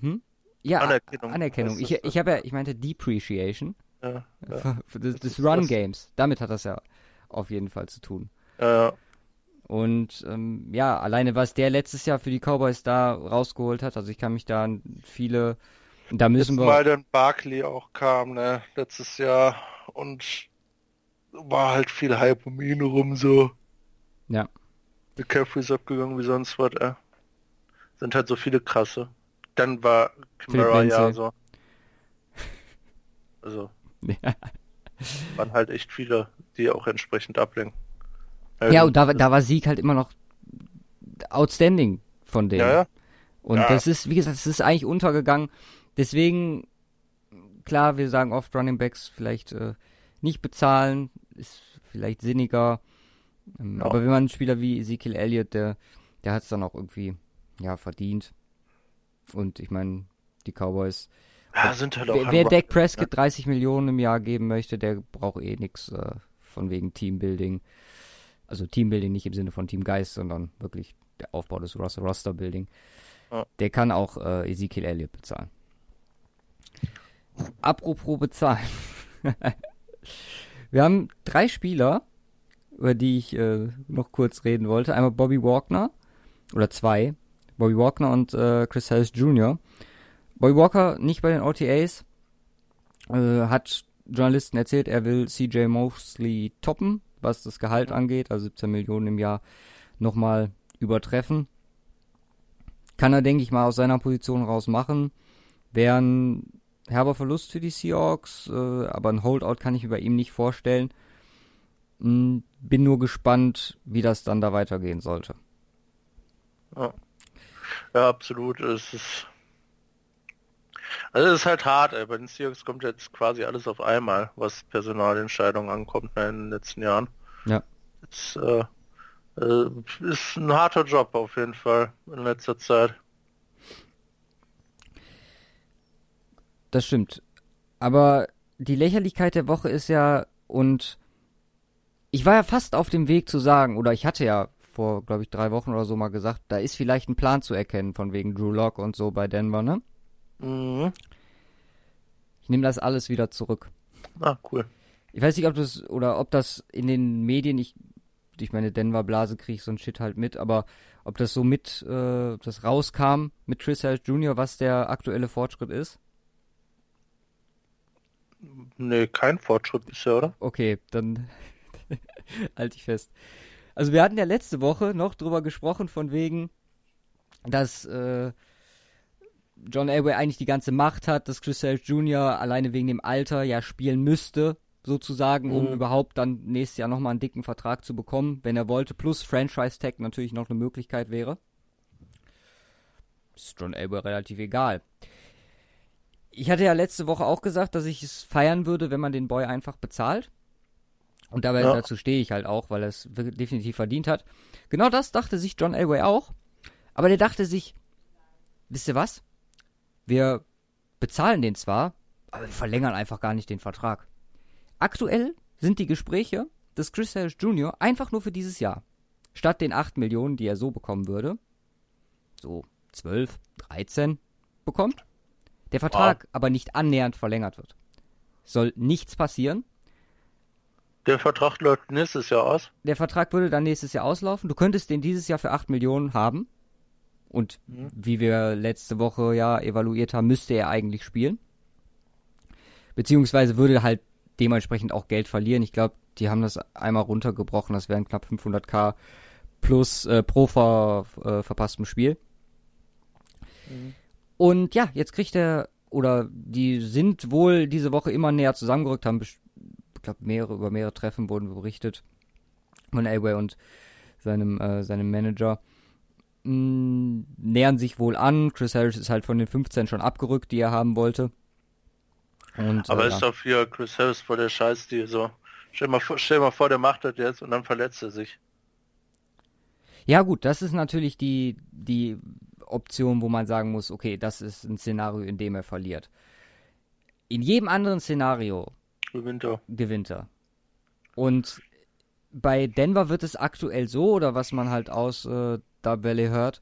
hm? Ja, Anerkennung Anerkennung. Ich, ich habe ja, ich meinte Depreciation. Ja, ja. Des, Das des ist Run das. Games. Damit hat das ja auf jeden Fall zu tun. ja, Und ähm, ja, alleine was der letztes Jahr für die Cowboys da rausgeholt hat, also ich kann mich da an viele, da Jetzt müssen wir, mal dann Barkley auch kam, ne, letztes Jahr und war halt viel Hype um ihn rum so. ja, McCaffrey ist abgegangen wie sonst was, äh. Sind halt so viele krasse. Dann war Philipp ja so. Also, ja, waren halt echt viele, die auch entsprechend ablenken. Ja und da, war- da war Sieg halt immer noch outstanding von denen. Ja, ja. Und Ja. das ist, wie gesagt, das ist eigentlich untergegangen. Deswegen, klar, wir sagen oft Running Backs vielleicht äh, nicht bezahlen, ist vielleicht sinniger. Ähm, Ja. Aber wenn man einen Spieler wie Ezekiel Elliott, der, der hat es dann auch irgendwie, ja, verdient. Und ich meine, die Cowboys. Ja, sind halt auch Wer, wer Dak Prescott 30 Millionen im Jahr geben möchte, der braucht eh nix äh, von wegen Teambuilding. Also Teambuilding nicht im Sinne von Teamgeist, sondern wirklich der Aufbau des Roster, Roster Building. Ja. Der kann auch äh, Ezekiel Elliott bezahlen. Apropos bezahlen. Wir haben drei Spieler, über die ich äh, noch kurz reden wollte. Einmal Bobby Walkner, oder zwei. Bobby Walkner und äh, Chris Harris Jr. Bobby Walker nicht bei den OTAs. Äh, hat Journalisten erzählt, er will CJ Mosley toppen, was das Gehalt angeht, also 17 Millionen im Jahr nochmal übertreffen. Kann er, denke ich mal, aus seiner Position raus machen. Wäre ein herber Verlust für die Seahawks, äh, aber ein Holdout kann ich mir bei ihm nicht vorstellen. Hm, bin nur gespannt, wie das dann da weitergehen sollte. Ja, absolut. Es ist. Also es ist halt hart, ey. Bei den Seahawks kommt jetzt quasi alles auf einmal, was Personalentscheidungen ankommt ne, in den letzten Jahren. Ja. Es äh, äh, ist ein harter Job auf jeden Fall in letzter Zeit. Das stimmt. Aber die Lächerlichkeit der Woche ist ja, und ich war ja fast auf dem Weg zu sagen, oder ich hatte ja vor, glaube ich, drei Wochen oder so mal gesagt, da ist vielleicht ein Plan zu erkennen von wegen Drew Lock und so bei Denver, ne? Mhm. Ich nehme das alles wieder zurück. Ah, cool. Ich weiß nicht, ob das, oder ob das in den Medien, ich, ich meine, Denver Blase kriege ich so ein Shit halt mit, aber ob das so mit, äh, ob das rauskam mit Chris Harris Jr., was der aktuelle Fortschritt ist. Nee, kein Fortschritt bisher, oder? Okay, dann halte ich fest. Also wir hatten ja letzte Woche noch drüber gesprochen, von wegen, dass äh, John Elway eigentlich die ganze Macht hat, dass Chris Harris Jr. alleine wegen dem Alter ja spielen müsste, sozusagen, um Mhm. überhaupt dann nächstes Jahr nochmal einen dicken Vertrag zu bekommen, wenn er wollte, plus Franchise Tag natürlich noch eine Möglichkeit wäre. ist John Elway relativ egal. Ich hatte ja letzte Woche auch gesagt, dass ich es feiern würde, wenn man den Boy einfach bezahlt. Und dabei ja. dazu stehe ich halt auch, weil er es definitiv verdient hat. Genau das dachte sich John Elway auch. Aber der dachte sich, wisst ihr was? Wir bezahlen den zwar, aber wir verlängern einfach gar nicht den Vertrag. Aktuell sind die Gespräche des Chris Harris Jr. einfach nur für dieses Jahr. Statt den 8 Millionen, die er so bekommen würde, so 12, 13 bekommt, der Vertrag wow. aber nicht annähernd verlängert wird. Soll nichts passieren. Der Vertrag läuft nächstes Jahr aus. Der Vertrag würde dann nächstes Jahr auslaufen. Du könntest den dieses Jahr für 8 Millionen haben. Und mhm. wie wir letzte Woche ja evaluiert haben, müsste er eigentlich spielen. Beziehungsweise würde halt dementsprechend auch Geld verlieren. Ich glaube, die haben das einmal runtergebrochen. Das wären knapp 500k plus äh, pro ver, äh, verpasstem Spiel. Mhm. Und ja, jetzt kriegt er, oder die sind wohl diese Woche immer näher zusammengerückt, haben, ich glaube, mehrere, über mehrere Treffen wurden berichtet von Elway und seinem, äh, seinem Manager. Mh, nähern sich wohl an. Chris Harris ist halt von den 15 schon abgerückt, die er haben wollte. Und, Aber äh, ist doch für Chris Harris vor der Scheiß, die so. Stell mal, vor, stell mal vor, der macht das jetzt und dann verletzt er sich. Ja gut, das ist natürlich die, die Option, wo man sagen muss, okay, das ist ein Szenario, in dem er verliert. In jedem anderen Szenario gewinnt er. Gewinnt er. Und bei Denver wird es aktuell so, oder was man halt aus äh, da Valley hört,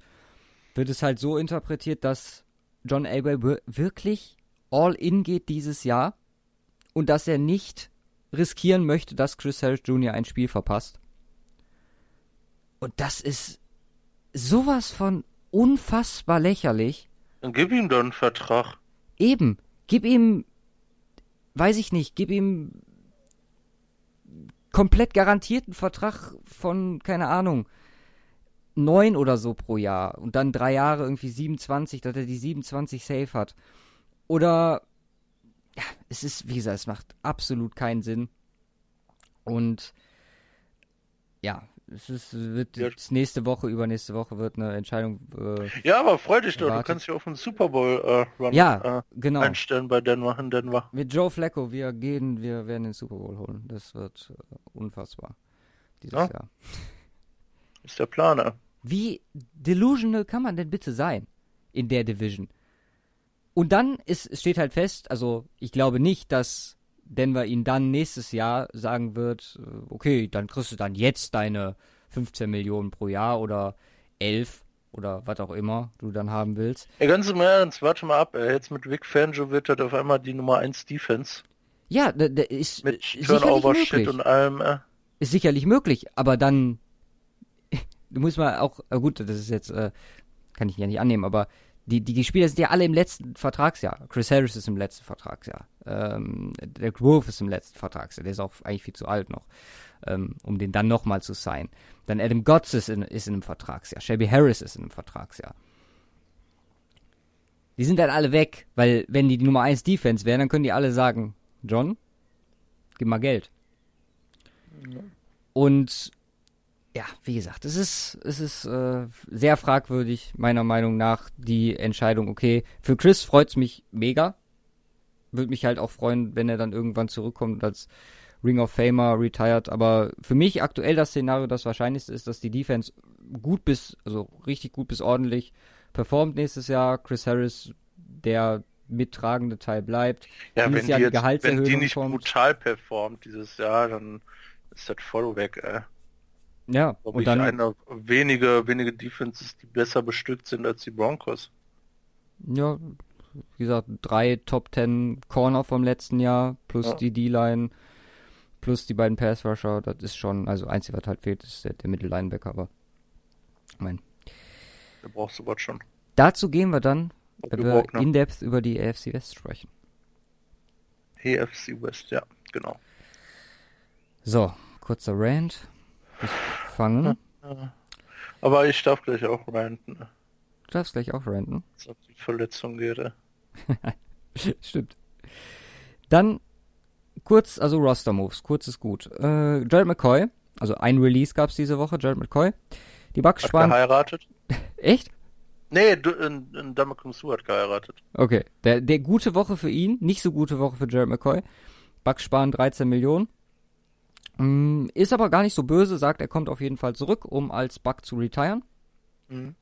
wird es halt so interpretiert, dass John Elway wirklich all in geht dieses Jahr und dass er nicht riskieren möchte, dass Chris Harris Jr. ein Spiel verpasst. Und das ist sowas von unfassbar lächerlich. Dann gib ihm doch einen Vertrag. Eben. Gib ihm, weiß ich nicht, gib ihm komplett garantierten Vertrag von, keine Ahnung, neun oder so pro Jahr und dann drei Jahre irgendwie 27, dass er die 27 safe hat. Oder, ja, es ist, wie gesagt, es macht absolut keinen Sinn. Und, ja, es ist, wird ja. nächste Woche, übernächste Woche wird eine Entscheidung. Äh, ja, aber freu dich doch, du kannst dich auf einen Super Bowl äh, Run ja, äh, genau. einstellen bei Denver in Denver. Mit Joe Flacco, wir gehen, wir werden den Super Bowl holen. Das wird äh, unfassbar. Dieses ja. Jahr. Ist der Planer. Wie delusional kann man denn bitte sein in der Division? Und dann ist, steht halt fest, also ich glaube nicht, dass Denver ihn dann nächstes Jahr sagen wird, äh, okay, dann kriegst du dann jetzt deine 15 Millionen pro Jahr oder 11 oder was auch immer du dann haben willst. Ja, ganz im Ernst, warte mal ab, jetzt mit Vic Fangio wird das auf einmal die Nummer 1 Defense. Ja, der ist mit Turnover Shit und allem. Äh. Ist sicherlich möglich, aber dann du musst mal auch, äh, gut, das ist jetzt, äh, kann ich ja nicht annehmen, aber die, die, die Spieler sind ja alle im letzten Vertragsjahr. Chris Harris ist im letzten Vertragsjahr. Ähm, der Grove ist im letzten Vertragsjahr. Der ist auch eigentlich viel zu alt noch, ähm, um den dann nochmal zu sein. Dann Adam Gotts ist in, ist in einem Vertragsjahr. Shelby Harris ist in einem Vertragsjahr. Die sind dann alle weg, weil wenn die, die Nummer 1 Defense wären, dann können die alle sagen, John, gib mal Geld. Ja. Und ja, wie gesagt, es ist, es ist äh, sehr fragwürdig, meiner Meinung nach, die Entscheidung, okay, für Chris freut es mich mega. Würde mich halt auch freuen, wenn er dann irgendwann zurückkommt als Ring of Famer retired. Aber für mich aktuell das Szenario, das wahrscheinlichste ist, dass die Defense gut bis, also richtig gut bis ordentlich performt nächstes Jahr. Chris Harris, der mittragende Teil bleibt. Ja, wenn die, Jahr jetzt, wenn die nicht kommt. brutal performt dieses Jahr, dann ist das voll weg, ey. Ja, Ob und dann eine wenige, wenige Defenses, die besser bestückt sind als die Broncos. Ja, wie gesagt, drei Top Ten Corner vom letzten Jahr, plus ja. die D-Line, plus die beiden Pass Rusher, das ist schon, also einzig, was halt fehlt, ist der, der Mittellinebacker, aber ich mein. Da brauchst du was schon. Dazu gehen wir dann, wenn wir in-depth über die AFC West sprechen. AFC West, ja, genau. So, kurzer Rant fangen. Aber ich darf gleich auch ranten. Du darfst gleich auch ranten. Als ob die Verletzung wäre. Stimmt. Dann kurz, also Roster-Moves, kurz ist gut. Äh, Jared McCoy, also ein Release gab es diese Woche, Jared McCoy. Die Bucks Hat sparen. geheiratet? Echt? Nee, du, in, in Damacum Sue hat geheiratet. Okay, der, der gute Woche für ihn, nicht so gute Woche für Jared McCoy. Bucks sparen 13 Millionen. Mm, Ist aber gar nicht so böse, sagt, er kommt auf jeden Fall zurück, um als Buck zu retiren. Mhm.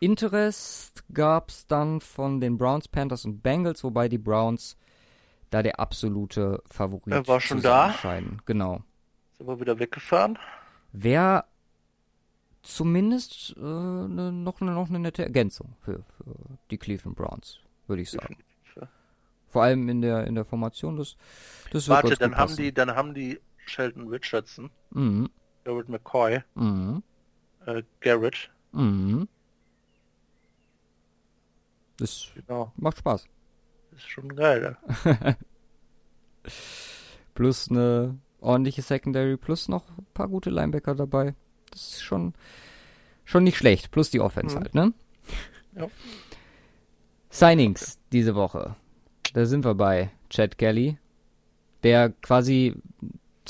Interest gab's dann von den Browns, Panthers und Bengals, wobei die Browns da der absolute Favorit Er war schon da? scheinen. Genau. Ist aber wieder weggefahren. Wäre zumindest äh, ne, noch, ne, noch eine nette Ergänzung für, für die Cleveland Browns, würde ich sagen. Vor allem in der in der Formation des das wird Warte, dann haben die, dann haben die Sheldon Richardson, Mhm. Garrett McCoy, Mhm. äh, Garrett, Mhm. Das genau, macht Spaß. ist schon geil. Ja. Plus eine ordentliche Secondary, plus noch ein paar gute Linebacker dabei. Das ist schon, schon nicht schlecht. Plus die Offense Mhm. halt, ne? Ja. Signings diese Woche. Da sind wir bei Chad Kelly, der quasi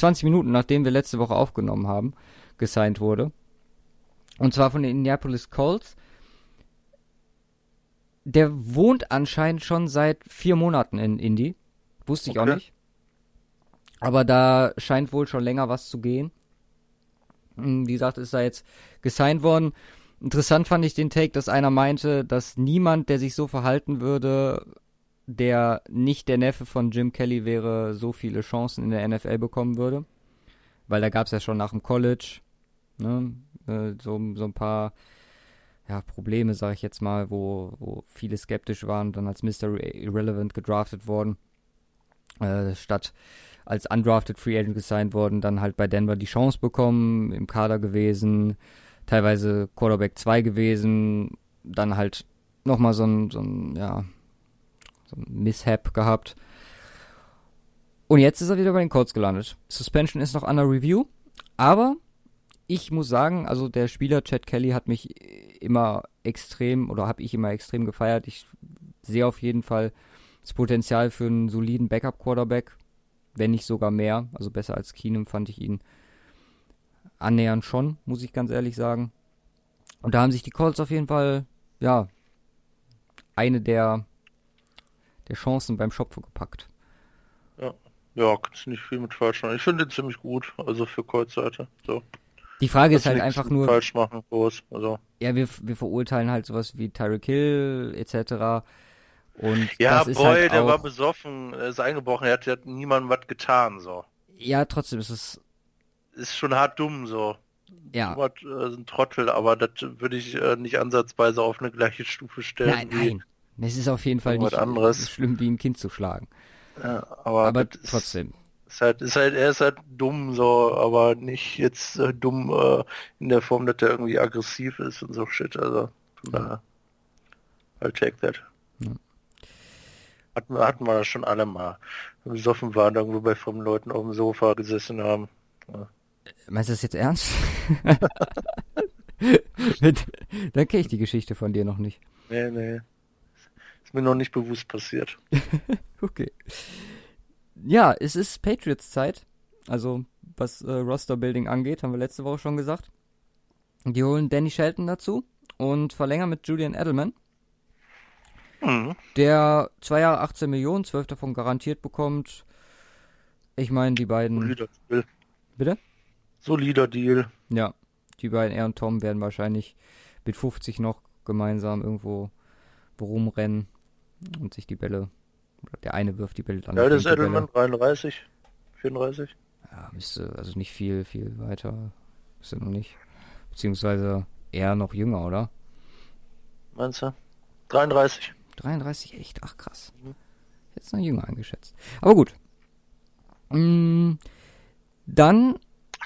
20 Minuten nachdem wir letzte Woche aufgenommen haben, gesigned wurde. Und zwar von den Indianapolis Colts. Der wohnt anscheinend schon seit vier Monaten in Indy. Wusste ich auch Okay. nicht. Aber da scheint wohl schon länger was zu gehen. Hm, Wie gesagt, ist da jetzt gesigned worden. Interessant fand ich den Take, dass einer meinte, dass niemand, der sich so verhalten würde, der nicht der Neffe von Jim Kelly wäre, so viele Chancen in der NFL bekommen würde. Weil da gab es ja schon nach dem College ne, äh, so, so ein paar ja, Probleme, sage ich jetzt mal, wo, wo viele skeptisch waren dann als Mr. Irrelevant gedraftet worden. Äh, statt als undrafted Free Agent gesigned worden, dann halt bei Denver die Chance bekommen, im Kader gewesen, teilweise Quarterback 2 gewesen, dann halt nochmal so ein, so ein, ja, so ein Mishap gehabt. Und jetzt ist er wieder bei den Colts gelandet. Suspension ist noch under review, aber ich muss sagen, also der Spieler Chad Kelly hat mich immer extrem oder habe ich immer extrem gefeiert. Ich sehe auf jeden Fall das Potenzial für einen soliden Backup-Quarterback, wenn nicht sogar mehr. Also besser als Keenum fand ich ihn annähernd schon, muss ich ganz ehrlich sagen. Und da haben sich die Colts auf jeden Fall, ja, eine der, der Chancen beim Schopfe gepackt. Ja, kannst nicht viel mit falsch machen. Ich finde den ziemlich gut, also für Kreuzseite. So. Die Frage ist Kannst halt nichts einfach nur, falsch machen, groß. Also. ja, wir, wir verurteilen halt sowas wie Tyreek Hill etc. Und Ja, das ist Boy, halt der auch, war besoffen, er ist eingebrochen, er hat, er hat niemandem was getan, so. ja, trotzdem ist es, Ist schon hart dumm, so. ja, Du warst, äh, ein Trottel, aber das würde ich äh, nicht ansatzweise auf eine gleiche Stufe stellen. nein, nein. Es ist auf jeden Fall nicht anderes. so schlimm, wie ein Kind zu schlagen. Ja, aber Aber trotzdem. Ist halt, ist halt, er ist halt dumm, so, aber nicht jetzt äh, dumm äh, in der Form, dass er irgendwie aggressiv ist und so shit. Also, von daher, I'll take that. Ja. Hatten, wir- hatten wir das schon alle mal. Wenn wir besoffen waren, irgendwo bei fremden Leuten auf dem Sofa gesessen haben. Meinst du das jetzt ernst? Mit- Dann kenne ich die Geschichte von dir noch nicht. Nee, nee. Ist mir noch nicht bewusst passiert. Okay. Ja, es ist Patriots Zeit. Also, was äh, Roster-Building angeht, haben wir letzte Woche schon gesagt. Die holen Danny Shelton dazu und verlängern mit Julian Edelman, Mhm. der zwei Jahre 18 Millionen, 12 davon garantiert bekommt. Ich meine, die beiden. Solider Deal. Bitte? Solider Deal. Ja, die beiden, er und Tom, werden wahrscheinlich mit 50 noch gemeinsam irgendwo rumrennen und sich die Bälle. Oder der eine wirft die Bälle dann. Ja, das ist fängt die Bälle. Edelman 33, 34. Ja, müsste, also nicht viel, viel weiter. Ist er noch nicht. Beziehungsweise eher noch jünger, oder? Meinst du? 33. 33, echt? Ach krass. Mhm. Jetzt noch jünger eingeschätzt. Aber gut. Mm, dann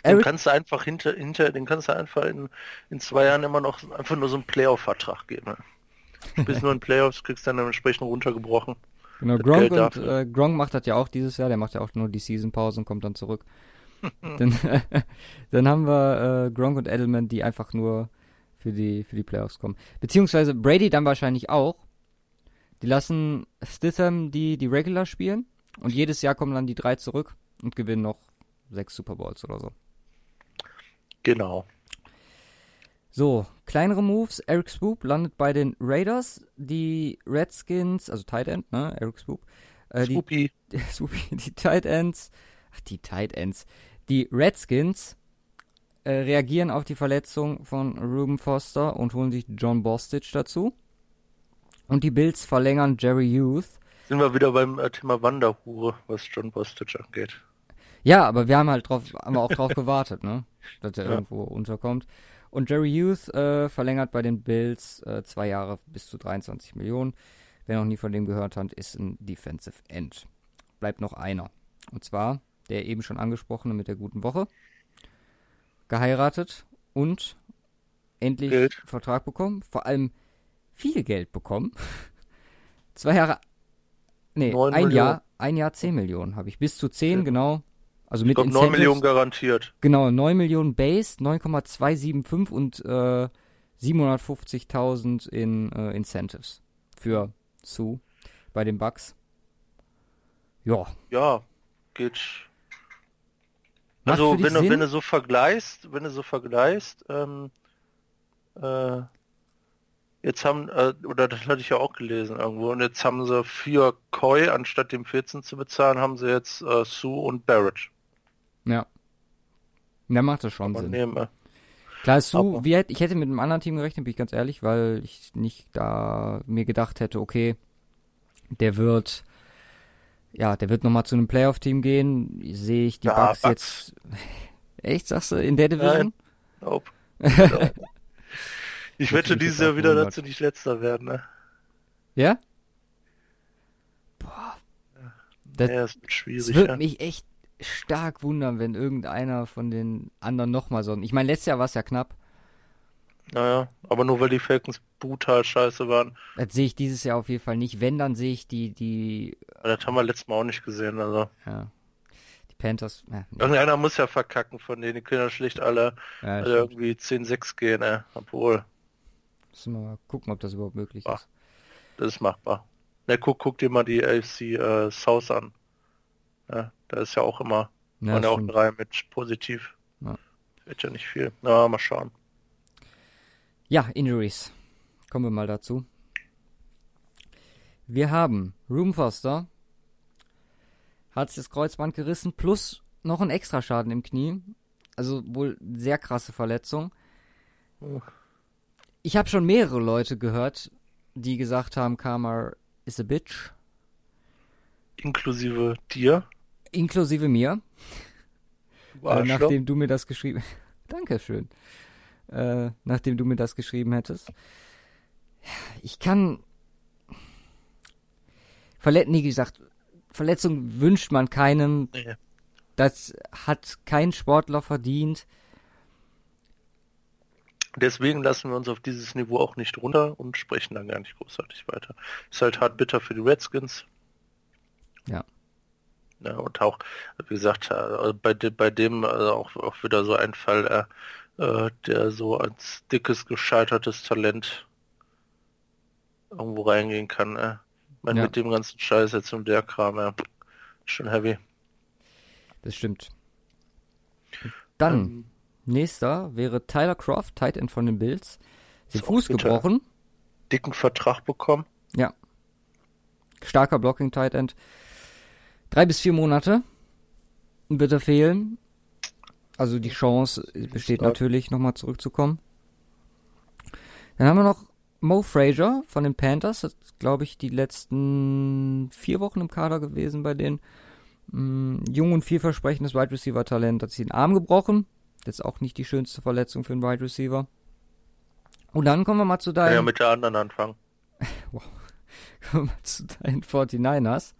Den kannst du einfach hinter, hinter, den kannst du einfach in, in zwei Jahren immer noch einfach nur so einen Playoff-Vertrag geben. Du bist nur in Playoffs, kriegst dann entsprechend runtergebrochen. genau, Gronk und äh, Gronk macht das ja auch dieses Jahr. Der macht ja auch nur die Season-Pause und kommt dann zurück. dann, dann haben wir äh, Gronk und Edelman, die einfach nur für die, für die Playoffs kommen. Beziehungsweise Brady dann wahrscheinlich auch. Die lassen Stitham die, die Regular spielen und jedes Jahr kommen dann die drei zurück und gewinnen noch sechs Super Bowls oder so. Genau. So, kleinere Moves. Eric Swoop landet bei den Raiders. Die Redskins, also Tight End, ne? Eric Swoop. Äh, die, Swoopy. Swoopy, die Tight Ends, ach, die Tight Ends. Die Redskins äh, reagieren auf die Verletzung von Ruben Foster und holen sich John Bostich dazu. Und die Bills verlängern Jerry Youth. Sind wir wieder beim äh, Thema Wanderhure, was John Bostich angeht. Ja, aber wir haben halt drauf, haben auch drauf gewartet, ne? Dass er Ja. irgendwo unterkommt. Und Jerry Youth äh, verlängert bei den Bills äh, zwei Jahre bis zu 23 Millionen. Wer noch nie von dem gehört hat, ist ein Defensive End. Bleibt noch einer. Und zwar der eben schon angesprochene mit der guten Woche. Geheiratet und endlich Geld. Vertrag bekommen. Vor allem viel Geld bekommen. Zwei Jahre. Nee, ein Millionen. Jahr, ein Jahr 10 Millionen habe ich. Bis zu 10, Ja. genau. Also Ich mit glaube 9 Incentives. Millionen garantiert. Genau, 9 Millionen Base, 9,275 und äh, 750.000 in äh, Incentives für Sue bei den Bucks. Ja, Ja, geht. Macht Also wenn du, Sinn? wenn du so vergleichst, wenn du so vergleichst, ähm, äh, jetzt haben, äh, oder das hatte ich ja auch gelesen irgendwo, und jetzt haben sie für Koi, anstatt dem 14 zu bezahlen, haben sie jetzt äh, Sue und Barrett. Ja. Da macht das schon Sinn. nehmen, äh, Klar, Aber- wie ich hätte mit einem anderen Team gerechnet, bin ich ganz ehrlich, weil ich nicht da mir gedacht hätte, okay, der wird, ja, der wird nochmal zu einem Playoff-Team gehen. Sehe ich die Ja, Bucks. jetzt. Echt, sagst du, in der Division? Nope. Nope. ich wette dieses Jahr wieder, gewundert. dass sie nicht letzter werden, ne? Ja? Boah. Das, ja, ist es schwierig, würde ja. mich echt stark wundern, wenn irgendeiner von den anderen nochmal so. Ich meine, letztes Jahr war es ja knapp. Naja, aber nur weil die Falcons brutal scheiße waren. Das sehe ich dieses Jahr auf jeden Fall nicht. Wenn, dann sehe ich die, die, Das haben wir letztes Mal auch nicht gesehen, also. ja, die Panthers. Ja, nee. Irgendeiner muss ja verkacken von denen, die können ja schlicht alle, ja, alle irgendwie 10-6 gehen, ey. Obwohl, Müssen wir mal gucken, ob das überhaupt möglich Ah. ist. das ist machbar. Na, guck, guck dir mal die AFC äh, South an. Ja, da ist ja auch immer, Ja, ja auch stimmt. drei mit positiv. Ja. Wird ja nicht viel. Na, mal schauen. Ja, Injuries. Kommen wir mal dazu. Wir haben Room Foster, hat sich das Kreuzband gerissen, plus noch ein Extraschaden im Knie. Also wohl sehr krasse Verletzung. Ich habe schon mehrere Leute gehört, die gesagt haben, Karma is a bitch. Inklusive dir. Inklusive mir. du Äh, nachdem du mir das geschrieben Dankeschön. Äh, nachdem du mir das geschrieben hättest. Ich kann. Verlet nee, wie gesagt, Verletzung wünscht man keinem. Nee. Das hat kein Sportler verdient. Deswegen lassen wir uns auf dieses Niveau auch nicht runter und sprechen dann gar nicht großartig weiter. Ist halt hart bitter für die Redskins. Ja. Ja, und auch, wie gesagt, äh, bei, de, bei dem äh, auch, auch wieder so ein Fall, äh, äh, der so als dickes, gescheitertes Talent irgendwo reingehen kann. Äh. Meine, Ja. mit dem ganzen Scheiß jetzt und der Kram, ja, schon heavy. Das stimmt. Dann, Ähm, nächster wäre Tyler Croft, Tight End von den Bills. Den Fuß gebrochen. dicken Vertrag bekommen. Ja. Starker Blocking Tight End. Drei bis vier Monate wird er fehlen. Also die Chance besteht natürlich, nochmal zurückzukommen. Dann haben wir noch Mo Frazier von den Panthers. Das ist, glaube ich, die letzten vier Wochen im Kader gewesen bei denen. Mm, jung und vielversprechendes Wide Receiver Talent. Hat sich den Arm gebrochen. Das ist auch nicht die schönste Verletzung für einen Wide Receiver. Und dann kommen wir mal zu Kann deinem ja mit der anderen anfangen. Kommen wir zu deinen 49ers.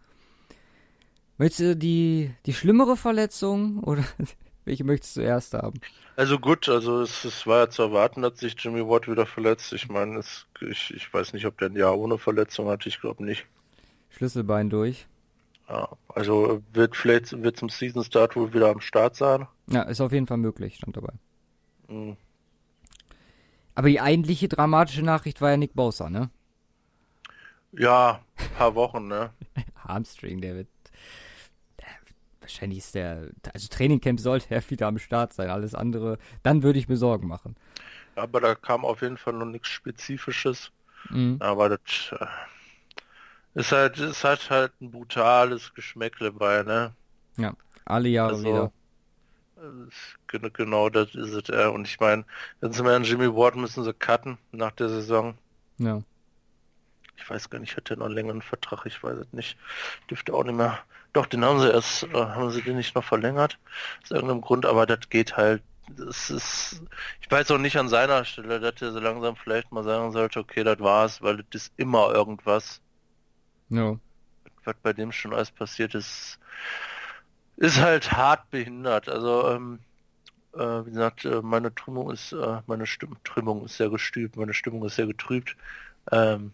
Möchtest du die, die schlimmere Verletzung oder welche möchtest du zuerst haben? Also gut, also es, es war ja zu erwarten, dass sich Jimmy Watt wieder verletzt. Ich meine, es, ich, ich weiß nicht, ob der ein Jahr ohne Verletzung hatte, ich glaube nicht. Schlüsselbein durch. Ja, also wird vielleicht wird zum Season Start wohl wieder am Start sein. Ja, ist auf jeden Fall möglich, stand dabei. Hm, Aber die eigentliche dramatische Nachricht war ja Nick Bosa, ne? Ja, ein paar Wochen, ne? Hamstring. Der, wahrscheinlich ist der. Also Trainingcamp sollte er wieder am Start sein. Alles andere. Dann würde ich mir Sorgen machen. aber da kam auf jeden Fall noch nichts Spezifisches. Mhm. Aber das äh, ist halt, ist halt halt ein brutales Geschmäckle bei, ne? Ja, alle Jahre also, wieder. Genau, das ist es. Äh, und ich meine, dann sind wir an Jimmy Ward müssen sie cutten nach der Saison. Ja. Ich weiß gar nicht, hat er noch einen längeren Vertrag? Ich weiß es nicht. Dürfte auch nicht mehr. Doch, den haben sie erst, äh, haben sie den nicht noch verlängert? Aus irgendeinem Grund, aber das geht halt. Das ist, ich weiß auch nicht an seiner Stelle, dass er so langsam vielleicht mal sagen sollte, okay, das war's, weil das ist immer irgendwas. Ja. Was bei dem schon alles passiert ist, ist halt hart behindert. Also, ähm, äh, wie gesagt, äh, meine Trümmung ist, äh, meine Stimm Trümmung ist sehr gestübt, meine Stimmung ist sehr getrübt. Ähm,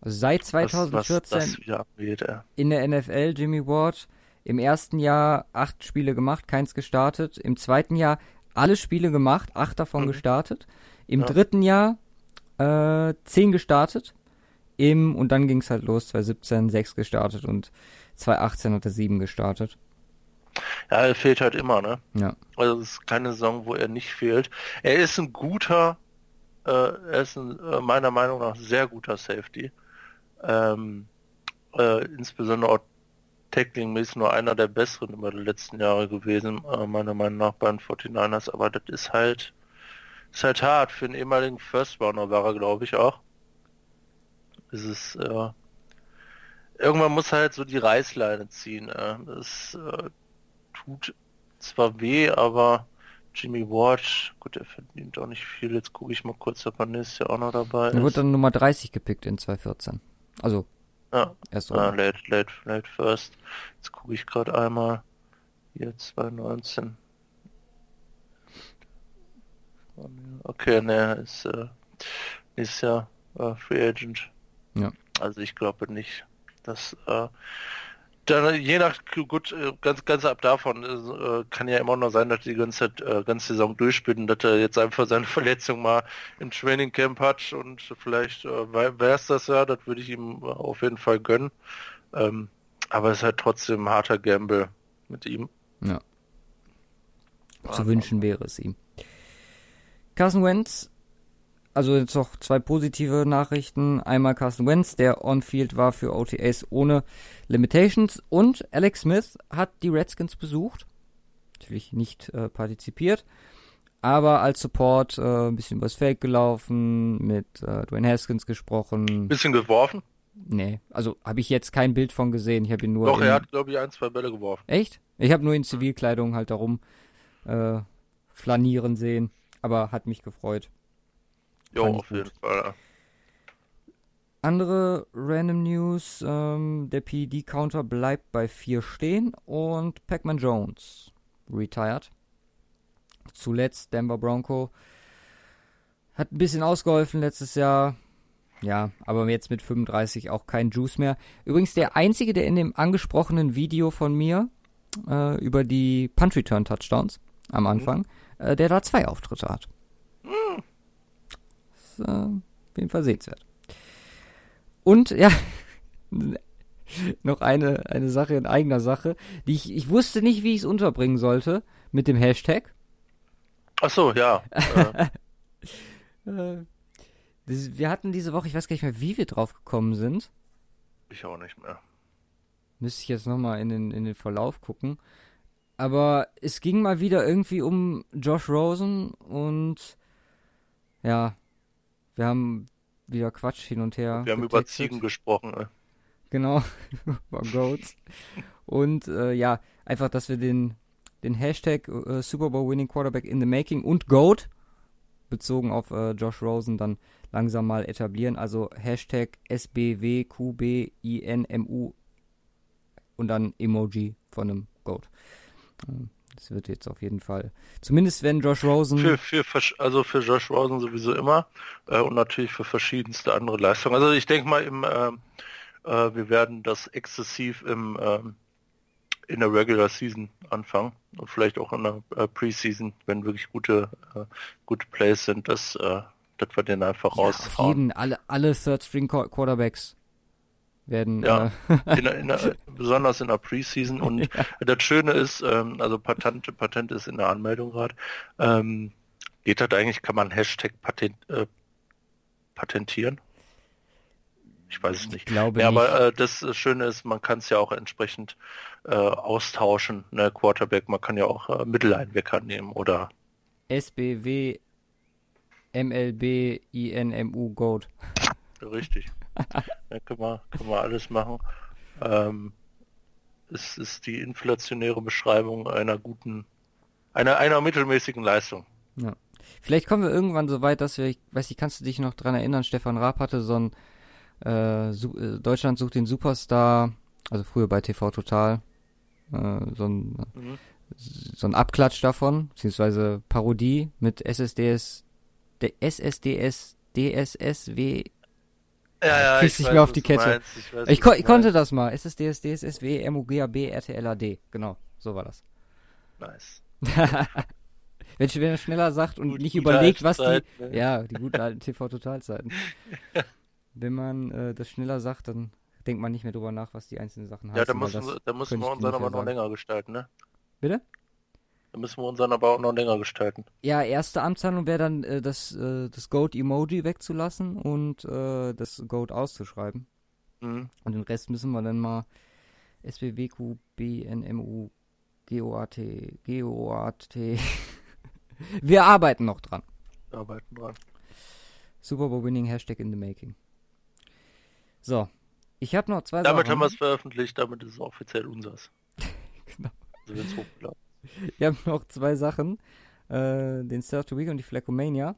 also seit 2014 was, was abgeht, ja. in der NFL Jimmy Ward im ersten Jahr acht Spiele gemacht, keins gestartet. Im zweiten Jahr alle Spiele gemacht, acht davon mhm. gestartet. Im ja. dritten Jahr äh, zehn gestartet. Im, und dann ging es halt los, 2017 sechs gestartet und 2018 hat er sieben gestartet. Ja, er fehlt halt immer, ne? Ja. Also es ist keine Saison, wo er nicht fehlt. Er ist ein guter, äh, er ist ein, äh, meiner Meinung nach sehr guter Safety. Ähm, äh, insbesondere auch Tackling-mäßig nur einer der besseren über die letzten Jahre gewesen, äh, meiner Meinung nach bei den 49ers, aber das ist halt ist halt hart. Für einen ehemaligen First Rounder war er, glaube ich, auch. Es ist äh, irgendwann muss halt so die Reißleine ziehen. Äh. Das äh, tut zwar weh, aber Jimmy Ward, gut, er verdient auch nicht viel. Jetzt gucke ich mal kurz, ob er nächstes Jahr auch noch dabei ist. Er wird dann Nummer 30 gepickt in 2014. Also, ja, erst ah, late, late, late first. Jetzt gucke ich gerade einmal. Hier 2019. Okay, ne, ist äh, nächstes Jahr äh, Free Agent. Ja. Also ich glaube nicht, dass äh, dann, je nach, gut, äh, ganz, ganz ab davon äh, kann ja immer noch sein, dass die ganze, äh, ganze Saison durchspielt und dass er jetzt einfach seine Verletzung mal im Training Camp hat und vielleicht äh, wäre es das ja, das würde ich ihm auf jeden Fall gönnen. Ähm, aber es ist halt trotzdem ein harter Gamble mit ihm. Ja. Zu wünschen wäre es ihm. Carson Wentz also jetzt noch zwei positive Nachrichten. Einmal Carson Wentz, der on-field war für OTAs ohne Limitations. Und Alex Smith hat die Redskins besucht. Natürlich nicht äh, partizipiert. Aber als Support äh, ein bisschen übers Feld gelaufen, mit äh, Dwayne Haskins gesprochen. Bisschen geworfen? Nee, also habe ich jetzt kein Bild von gesehen. Ich habe ihn nur. Doch, er hat, glaube ich, ein, zwei Bälle geworfen. Echt? Ich habe nur in Zivilkleidung halt darum äh, flanieren sehen. Aber hat mich gefreut. Jo, auf jeden Fall. Andere Random News, ähm, der PED-Counter bleibt bei 4 stehen und Pac-Man Jones retired. Zuletzt Denver Bronco hat ein bisschen ausgeholfen letztes Jahr. Ja, aber jetzt mit 35 auch kein Juice mehr. Übrigens der einzige, der in dem angesprochenen Video von mir äh, über die Punch Return Touchdowns am Anfang, mhm. äh, der da zwei Auftritte hat. Äh, auf jeden Fall sehenswert. Und ja, noch eine, eine Sache in eigener Sache, die ich, ich wusste nicht, wie ich es unterbringen sollte mit dem Hashtag. Ach so, ja. Äh, wir hatten diese Woche, ich weiß gar nicht mehr, wie wir drauf gekommen sind. Ich auch nicht mehr. Müsste ich jetzt nochmal in den, in den Verlauf gucken. Aber es ging mal wieder irgendwie um Josh Rosen und ja, wir haben wieder Quatsch hin und her. Wir haben über Ziegen gesprochen. Ey. Genau, über Goats. und äh, ja, einfach, dass wir den, den Hashtag äh, Super Bowl Winning Quarterback in the Making und Goat bezogen auf äh, Josh Rosen dann langsam mal etablieren. Also Hashtag SBWQBINMU und dann Emoji von einem Goat. Ähm, das wird jetzt auf jeden Fall. Zumindest wenn Josh Rosen. Für, für, also für Josh Rosen sowieso immer. Äh, und natürlich für verschiedenste andere Leistungen. Also ich denke mal, im, äh, äh, wir werden das exzessiv im, äh, in der Regular Season anfangen. Und vielleicht auch in der äh, Preseason, wenn wirklich gute, äh, gute Plays sind, dass, äh, dass wir den einfach ja, rausfahren. Auf jeden, alle, alle Third String Quarterbacks werden. Ja, äh, in, in der, besonders in der Preseason. Und ja. das Schöne ist, ähm, also Patent, Patent ist in der Anmeldung gerade, ähm, Geht das eigentlich, kann man Hashtag patent, äh, patentieren? Ich weiß es nicht. Ich glaube ja, nicht. aber äh, das Schöne ist, man kann es ja auch entsprechend äh, austauschen. Ne? Quarterback, man kann ja auch äh, Mittellinebacker nehmen oder SBW MLB INMU Goat. Richtig. Ja, kann, man, kann man alles machen. Ähm, es ist die inflationäre Beschreibung einer guten, einer, einer mittelmäßigen Leistung. Ja. Vielleicht kommen wir irgendwann so weit, dass wir, ich weiß nicht, kannst du dich noch dran erinnern, Stefan Raab hatte so ein äh, äh, Deutschland sucht den Superstar, also früher bei TV Total, äh, so ein Mhm. so ein Abklatsch davon, beziehungsweise Parodie mit SSDS, der SSDS, DSSW. Ja, ja, krieg's nicht weiß, mehr auf die Kette. Ich, weiß, Ich, ko ich konnte das mal. SSDS, DSSW, MUGAB, RTLAD. Genau, so war das. Nice. wenn, wenn er schneller sagt und Gut- nicht überlegt, was die. ne? Ja, die guten alten TV-Totalzeiten. wenn man äh, das schneller sagt, dann denkt man nicht mehr drüber nach, was die einzelnen Sachen heißen. Ja, da müssen, das da müssen wir ich unseren ungefähr aber noch länger gestalten, ne? Bitte? Da müssen wir unseren aber auch noch länger gestalten. Ja, erste Amtshandlung wäre dann, äh, das, äh, das Goat-Emoji wegzulassen und äh, das Goat auszuschreiben. Mhm. Und den Rest müssen wir dann mal SBWQ, BNMU, GOAT, GOAT. wir arbeiten noch dran. Arbeiten dran. Super Bowl Winning Hashtag in the making. So. Ich habe noch zwei Damit Sachen. haben wir es veröffentlicht, damit ist es offiziell unseres. Genau. Also wird's hochgeladen. Wir haben noch zwei Sachen. Äh, den Start the Week und die Flacomania.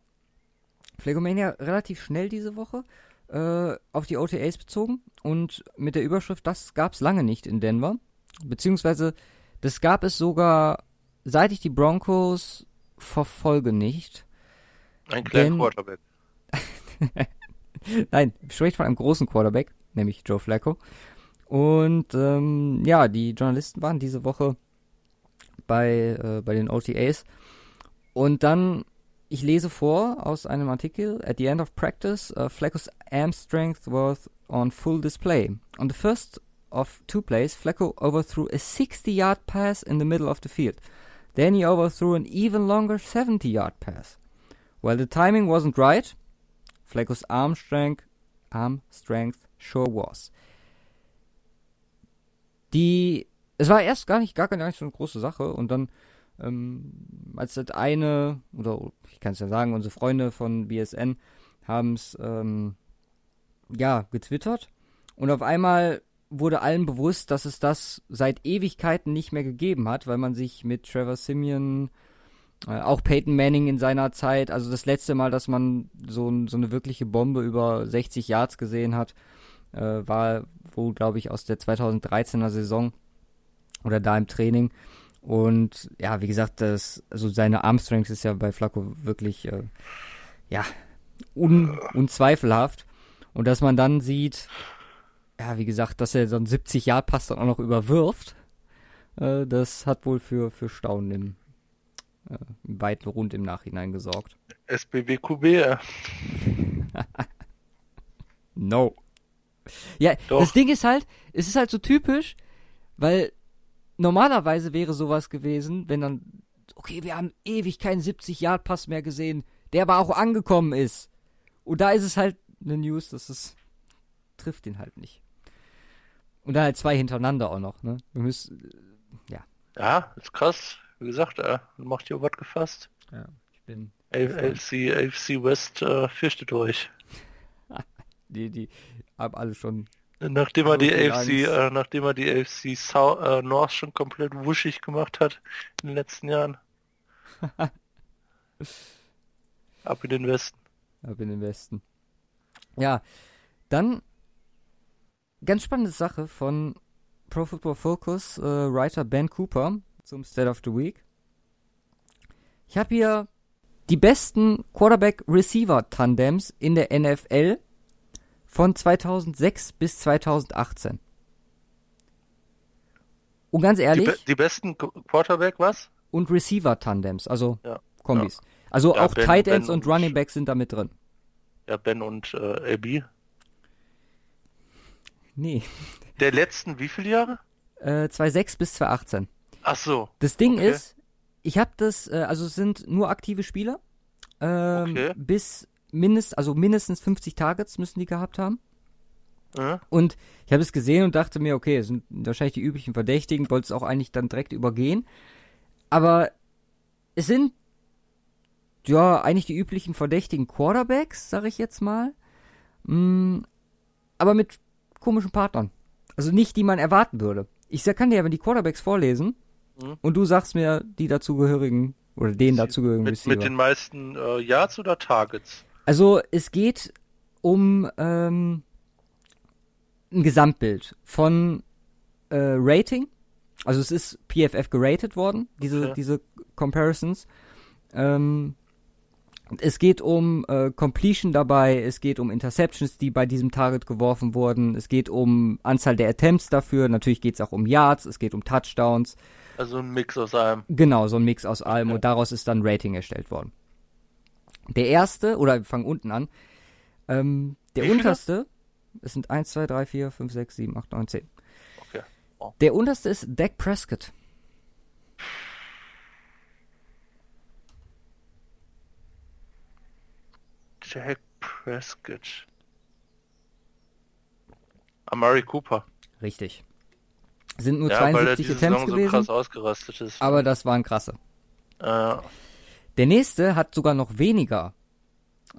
Flacomania relativ schnell diese Woche äh, auf die OTAs bezogen und mit der Überschrift, das gab es lange nicht in Denver. Beziehungsweise, das gab es sogar, seit ich die Broncos verfolge nicht. Ein kleiner Quarterback. Nein, ich spreche von einem großen Quarterback, nämlich Joe Flacco. Und ähm, ja, die Journalisten waren diese Woche bei, äh, bei den OTAs. Und dann, ich lese vor aus einem Artikel, at the end of practice, uh, Flacco's arm strength was on full display. On the first of two plays, Flacco overthrew a 60-yard pass in the middle of the field. Then he overthrew an even longer 70-yard pass. While the timing wasn't right, Flacco's arm strength, arm strength sure was. Die, es war erst gar nicht, gar, gar nicht so eine große Sache und dann, ähm, als das eine, oder ich kann es ja sagen, unsere Freunde von BSN haben es, ähm, ja, getwittert und auf einmal wurde allen bewusst, dass es das seit Ewigkeiten nicht mehr gegeben hat, weil man sich mit Trevor Simeon, äh, auch Peyton Manning in seiner Zeit, also das letzte Mal, dass man so, so eine wirkliche Bombe über 60 Yards gesehen hat, äh, war wohl, glaube ich, aus der 2013er Saison oder da im Training. Und ja, wie gesagt, das, also seine Armstrength ist ja bei Flacco wirklich, äh, ja, un, unzweifelhaft. Und dass man dann sieht, ja, wie gesagt, dass er so einen 70 Yard Pass dann auch noch überwirft, äh, das hat wohl für, für Staunen im, äh, im weiten Rund im Nachhinein gesorgt. SBWQB, äh, No. Ja, Doch. das Ding ist halt, es ist halt so typisch, weil normalerweise wäre sowas gewesen, wenn dann, okay, wir haben ewig keinen 70-Yard-Pass mehr gesehen, der aber auch angekommen ist. Und da ist es halt eine News, dass es trifft ihn halt nicht. Und dann halt zwei hintereinander auch noch, ne? Wir müssen, ja, ist krass. Wie gesagt, äh, macht hier was gefasst. ja, ich bin, AFC, AFC West äh, fürchtet euch. die, die haben alle schon, Nachdem er die AFC, äh, nachdem er die AFC South, äh, North schon komplett wuschig gemacht hat in den letzten Jahren. Ab in den Westen. ab in den Westen. Ja, dann ganz spannende Sache von Pro Football Focus äh, Writer Ben Cooper zum State of the Week. Ich habe hier die besten Quarterback-Receiver-Tandems in der NFL von 2006 bis 2018. Und ganz Die, ehrlich, be die besten Qu- Quarterback, was? und Receiver-Tandems, also Ja. Kombis. Also Ja, auch Ben- Tight Ends Ben und und- Running Backs sind da mit drin. Ja, Ben und äh, AB. Nee. Der letzten wie viele Jahre? Äh, 2006 bis 2018. Ach so. Das Ding Okay. ist, ich habe das, äh, also es sind nur aktive Spieler Ähm, Okay. Bis mindest, also mindestens 50 Targets müssen die gehabt haben. Äh? Und ich habe es gesehen und dachte mir, okay, es sind wahrscheinlich die üblichen Verdächtigen, wollte es auch eigentlich dann direkt übergehen. Aber es sind ja eigentlich die üblichen verdächtigen Quarterbacks, sag ich jetzt mal. Mm, aber mit komischen Partnern. Also nicht, die man erwarten würde. Ich kann dir aber die Quarterbacks vorlesen Mhm. und du sagst mir die dazugehörigen oder den dazugehörigen Mit, Receiver. mit den meisten äh, Yards oder Targets? Also es geht um ähm, ein Gesamtbild von äh, Rating. Also es ist PFF geratet worden, diese, Okay. diese Comparisons. Ähm, es geht um äh, Completion dabei, es geht um Interceptions, die bei diesem Target geworfen wurden, es geht um Anzahl der Attempts dafür, natürlich geht es auch um Yards, es geht um Touchdowns. Also ein Mix aus allem. Genau, so ein Mix aus allem Okay. und daraus ist dann Rating erstellt worden. Der erste, oder wir fangen unten an, ähm, der Wie viele? unterste, es sind 1, 2, 3, 4, 5, 6, 7, 8, 9, 10. Okay. Wow. Der unterste ist Dak Prescott. Jack Prescott. Amari Cooper. Richtig. Sind nur ja, weil er 72 diese Attempts so gewesen, ist. aber das waren krasse. äh, Der nächste hat sogar noch weniger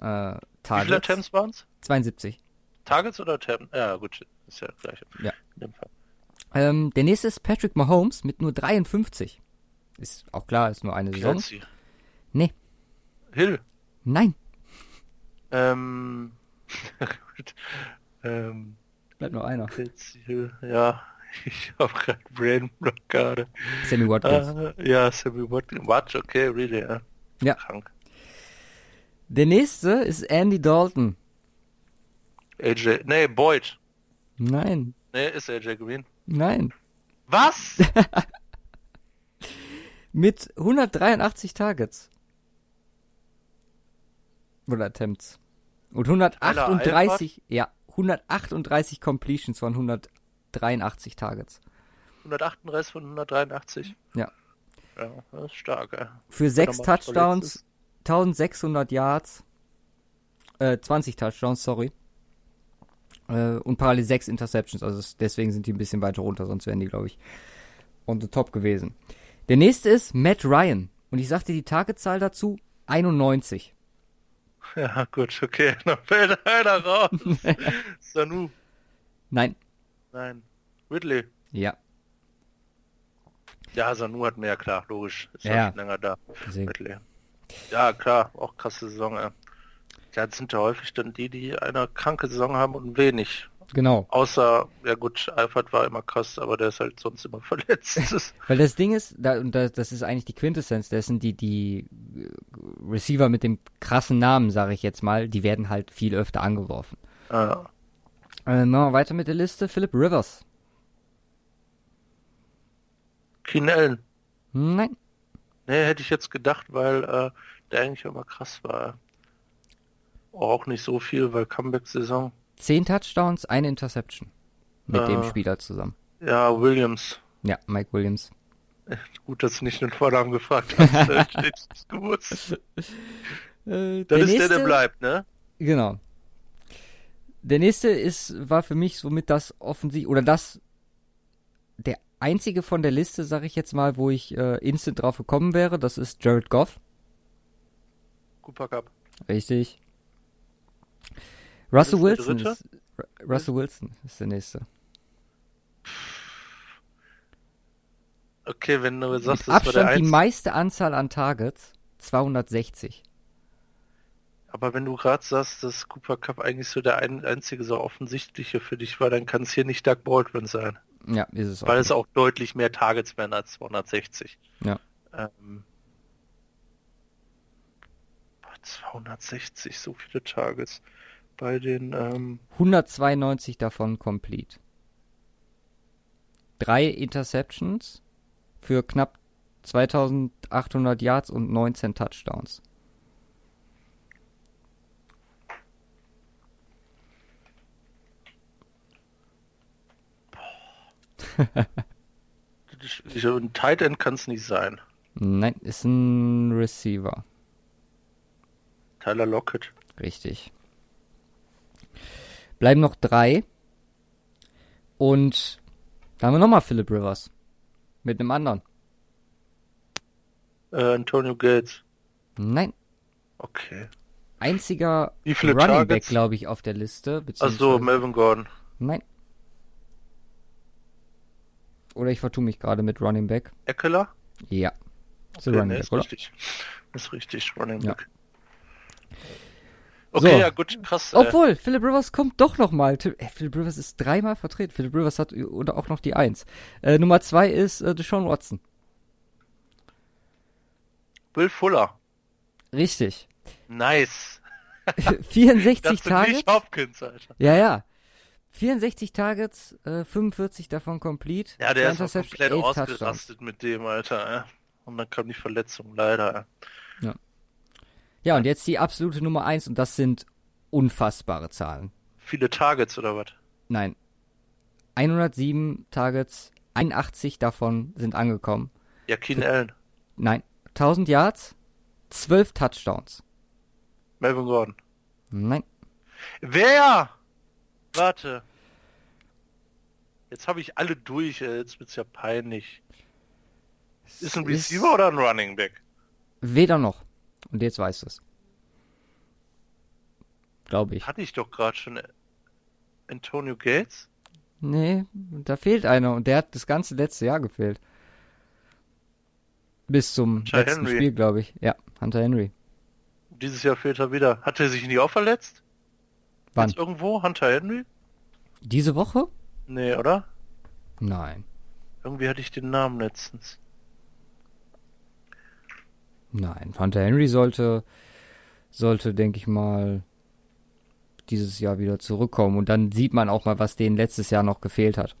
äh, wie viele Targets. Attempts waren es? 72. Targets oder Attempts? Ja, gut, ist ja das gleiche. Ja. In dem Fall. Ähm, der nächste ist Patrick Mahomes mit nur 53. Ist auch klar, ist nur eine Saison. Kelsey. Nee, Hill. nein. Ähm, gut. ähm, Bleibt nur einer. Kelsey Hill. Ja, ich habe gerade Brainblock gerade. Sammy Watkins. Äh, ja, Sammy Watkins. Watch, okay, really, ja. Ja. Krank. Der nächste ist Andy Dalton. AJ, nee, Boyd. Nein, Nee, ist AJ Green. nein. Was? Mit 183 Targets. Oder Attempts. Und 138, ja, 138 Completions von 183 Targets. 138 von 183. Ja. Ja, das ist stark, ey. Für sechs Touchdowns, ist. 1600 Yards, äh, 20 Touchdowns, sorry. Äh, und parallel sechs Interceptions, also es- deswegen sind die ein bisschen weiter runter, sonst wären die, glaube ich, on the top gewesen. Der nächste ist Matt Ryan. Und ich sagte die Targetzahl dazu 91. Ja, gut, okay. Dann fällt einer raus. Sanu. Nein. Nein. Ridley. Ja. Ja, Sanu hat mehr, klar, logisch. Ist Ja. ja länger da. Ja, klar, auch krasse Saison. Ja, das sind ja häufig dann die, die eine kranke Saison haben und wenig. Genau. Außer, ja gut, Alfred war immer krass, aber der ist halt sonst immer verletzt. Weil das Ding ist, da, und das, das ist eigentlich die Quintessenz dessen, die, die äh, Receiver mit dem krassen Namen, sage ich jetzt mal, die werden halt viel öfter angeworfen. äh, Äh, machen wir weiter mit der Liste. Philip Rivers. Keen Allen. Nein. Nee, hätte ich jetzt gedacht, weil äh, der eigentlich immer krass war. Auch nicht so viel, weil Comeback-Saison. Zehn Touchdowns, eine Interception. Mit dem Ah. Spieler zusammen. Ja, Williams. Ja, Mike Williams. Gut, dass du nicht den Vornamen gefragt hast. ich gewusst. Äh, Das ist der, der bleibt, ne? Genau. Der nächste ist, war für mich somit das offensichtlich, oder das, der einzige von der Liste, sag ich jetzt mal, wo ich äh, instant drauf gekommen wäre, das ist Jared Goff. Cooper Cup. Richtig. Russell Wilson ist, Ru- Russell Wilson ist der nächste. Okay, wenn du sagst, Mit das war der Abstand die meiste Anzahl an Targets, 260. Aber wenn du gerade sagst, dass Cooper Cup eigentlich so der ein, einzige so offensichtliche für dich war, dann kann es hier nicht Doug Baldwin sein. Ja, ist es auch. Weil es auch deutlich mehr Targets werden als 260. Ja. Ähm, boah, 260, so viele Targets. Bei den, ähm, 192 davon complete. Drei Interceptions für knapp 2800 Yards und 19 Touchdowns. ein Tight End kann es nicht sein. Nein, ist ein Receiver. Tyler Lockett. Richtig. Bleiben noch drei. Und da haben wir nochmal Philip Rivers. Mit einem anderen. Äh, Antonio Gates. Nein. Okay. Einziger Running Back, Targets? glaube ich, auf der Liste. Ach beziehungsweise- so, Melvin Gordon. Nein. Oder ich vertue mich gerade mit Running Back. Eckler? Ja. Ist Okay, Running nee, Back, ist oder? richtig. Ist richtig, Running Ja. Back. Okay, So. ja gut, krass. Äh, Obwohl, Philip Rivers kommt doch nochmal. Philip Rivers ist dreimal vertreten. Philip Rivers hat ü- und auch noch die Eins. Äh, Nummer zwei ist äh, Deshaun Watson. Will Fuller. Richtig. Nice. 64 Das sind Targets. nicht Hopkins, Alter. Ja, ja. 64 Targets, äh, 45 davon complete. Ja, der ist komplett 11 Touchdowns. ausgerastet mit dem, Alter. Äh. Und dann kam die Verletzung, leider. Äh. Ja, und jetzt die absolute Nummer eins und das sind unfassbare Zahlen. Viele Targets oder was? Nein. 107 Targets, 81 davon sind angekommen. Ja, Keen Allen. Nein. 1000 Yards, 12 Touchdowns. Melvin Gordon. Nein. Wer? Warte. Jetzt habe ich alle durch, jetzt wird's ja peinlich. Ist ein Receiver oder ein Running Back? Weder noch. Und jetzt weißt du es. Glaube ich. Hatte ich doch gerade schon. äh, Antonio Gates? Nee, da fehlt einer und der hat das ganze letzte Jahr gefehlt. Bis zum Hunter letzten Henry. Spiel, glaube ich. Ja, Hunter Henry. Dieses Jahr fehlt er wieder. Hat er sich nie auch verletzt? Wann? Jetzt irgendwo? Hunter Henry? Diese Woche? Nee, oder? Nein. Irgendwie hatte ich den Namen letztens. Nein. Hunter Henry sollte, sollte, denke ich mal, dieses Jahr wieder zurückkommen. Und dann sieht man auch mal, was denen letztes Jahr noch gefehlt hat.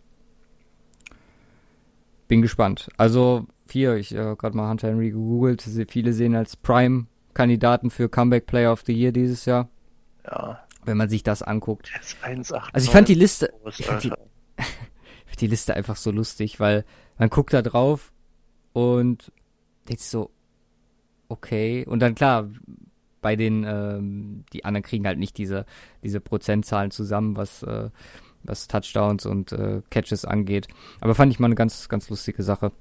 Bin gespannt. Also, hier, ich äh, gerade mal Hunter Henry gegoogelt. Viele sehen als Prime-Kandidaten für Comeback Player of the Year dieses Jahr, Ja, wenn man sich das anguckt. der ist 1,8. Also ich fand die Liste, ich fand die, ich fand die Liste einfach so lustig, weil man guckt da drauf und denkt sich so, okay. Und dann klar, bei den, ähm, die anderen kriegen halt nicht diese, diese Prozentzahlen zusammen, was, äh, was Touchdowns und äh, Catches angeht. Aber fand ich mal eine ganz, ganz lustige Sache.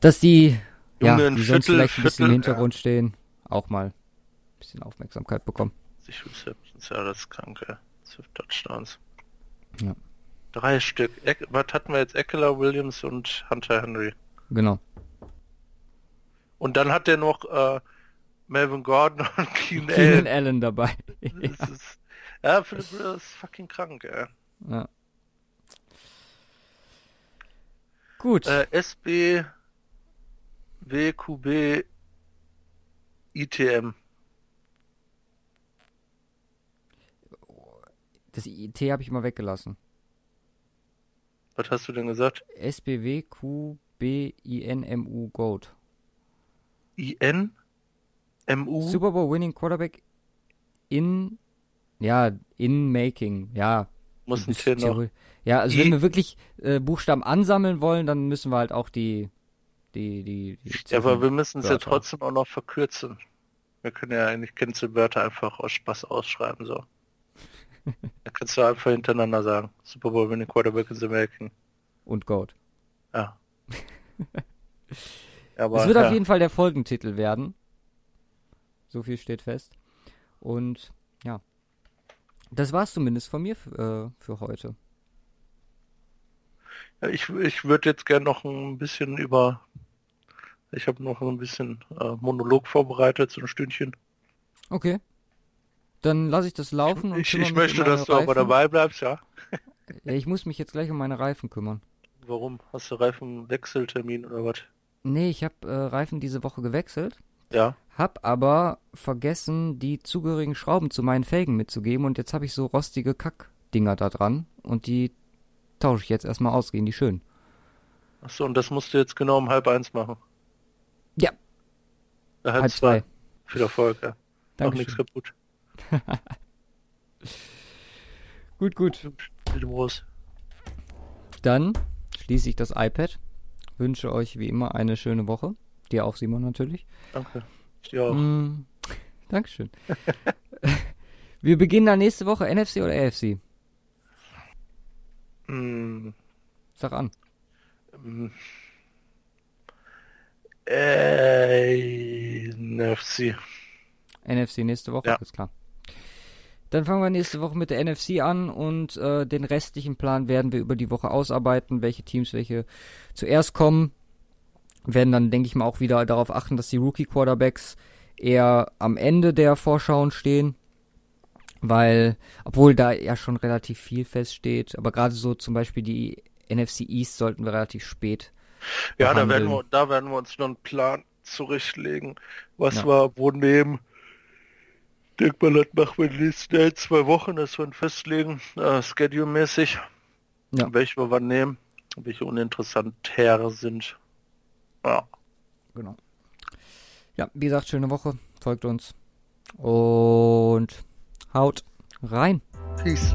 Dass die, ja, Junge, ein die sonst vielleicht ein bisschen im Hintergrund stehen, auch mal ein bisschen Aufmerksamkeit bekommen. Sich Receptions, ja, das ist krank, ey. 12 Touchdowns. Ja. Drei Stück. Eck, was hatten wir jetzt? Eckler, Williams und Hunter Henry. Genau. Und dann hat der noch äh, Melvin Gordon und Keen Keenan Allen. Allen dabei. Ist, ja, Philipp Rivers ist fucking krank, ey. Ja. Gut. Äh, SB WQB ITM. Das IT habe ich immer weggelassen. Was hast du denn gesagt? SBW QBINMU Goat. IN? MU? Super Bowl Winning Quarterback in ja, in Making. Ja. Muss ein T. Theorie- Ja, also I- wenn wir wirklich äh, Buchstaben ansammeln wollen, dann müssen wir halt auch die die die, die Ja, aber wir müssen es ja trotzdem auch noch verkürzen. Wir können ja eigentlich Kennzeiwörter einfach aus Spaß ausschreiben, so. Da kannst du einfach hintereinander sagen. Super Bowl Winning Quarterback in the Making. und Goat. Ja. aber Es wird ja. auf jeden Fall der Folgentitel werden. So viel steht fest. Und ja. Das war's zumindest von mir für, äh, für heute. Ja, ich ich würde jetzt gern noch ein bisschen über. Ich habe noch ein bisschen äh, Monolog vorbereitet, so ein Stündchen. Okay. Dann lasse ich das laufen und Ich, ich möchte, dass du aber dabei bleibst, ja. Ja, ich muss mich jetzt gleich um meine Reifen kümmern. Warum? Hast du Reifenwechseltermin oder was? Nee, ich habe äh, Reifen diese Woche gewechselt, Ja. hab aber vergessen, die zugehörigen Schrauben zu meinen Felgen mitzugeben und jetzt habe ich so rostige Kackdinger da dran und die tausche ich jetzt erstmal aus, gehen die schön. Achso, und das musst du jetzt genau um halb eins machen. Ja. Halb, Halb zwei. zwei. Viel Erfolg, ja. Auch Dankeschön. nichts kaputt. Gut, gut. Dann schließe ich das iPad. Wünsche euch wie immer eine schöne Woche. Dir auch, Simon, natürlich. Danke. Ich dir auch. Mm, Dankeschön. Wir beginnen dann nächste Woche NFC oder AFC? Mm, Sag an. mm. Äh, NFC. NFC nächste Woche, Ja. ist klar. Dann fangen wir nächste Woche mit der NFC an und äh, den restlichen Plan werden wir über die Woche ausarbeiten, welche Teams welche zuerst kommen. Werden dann, denke ich mal, auch wieder darauf achten, dass die Rookie-Quarterbacks eher am Ende der Vorschauen stehen. Weil, obwohl da ja schon relativ viel feststeht, aber gerade so zum Beispiel die NFC East sollten wir relativ spät. Ja, da werden, wir, da werden wir uns noch einen Plan zurechtlegen, was Ja. wir wo nehmen. Denk mal, das machen wir in den nächsten ein, zwei Wochen, dass wir ihn festlegen, äh, schedule-mäßig, Ja. welche wir wann nehmen, welche uninteressanter sind. Ja, Genau. Ja, wie gesagt, schöne Woche. Folgt uns. Und haut rein. peace.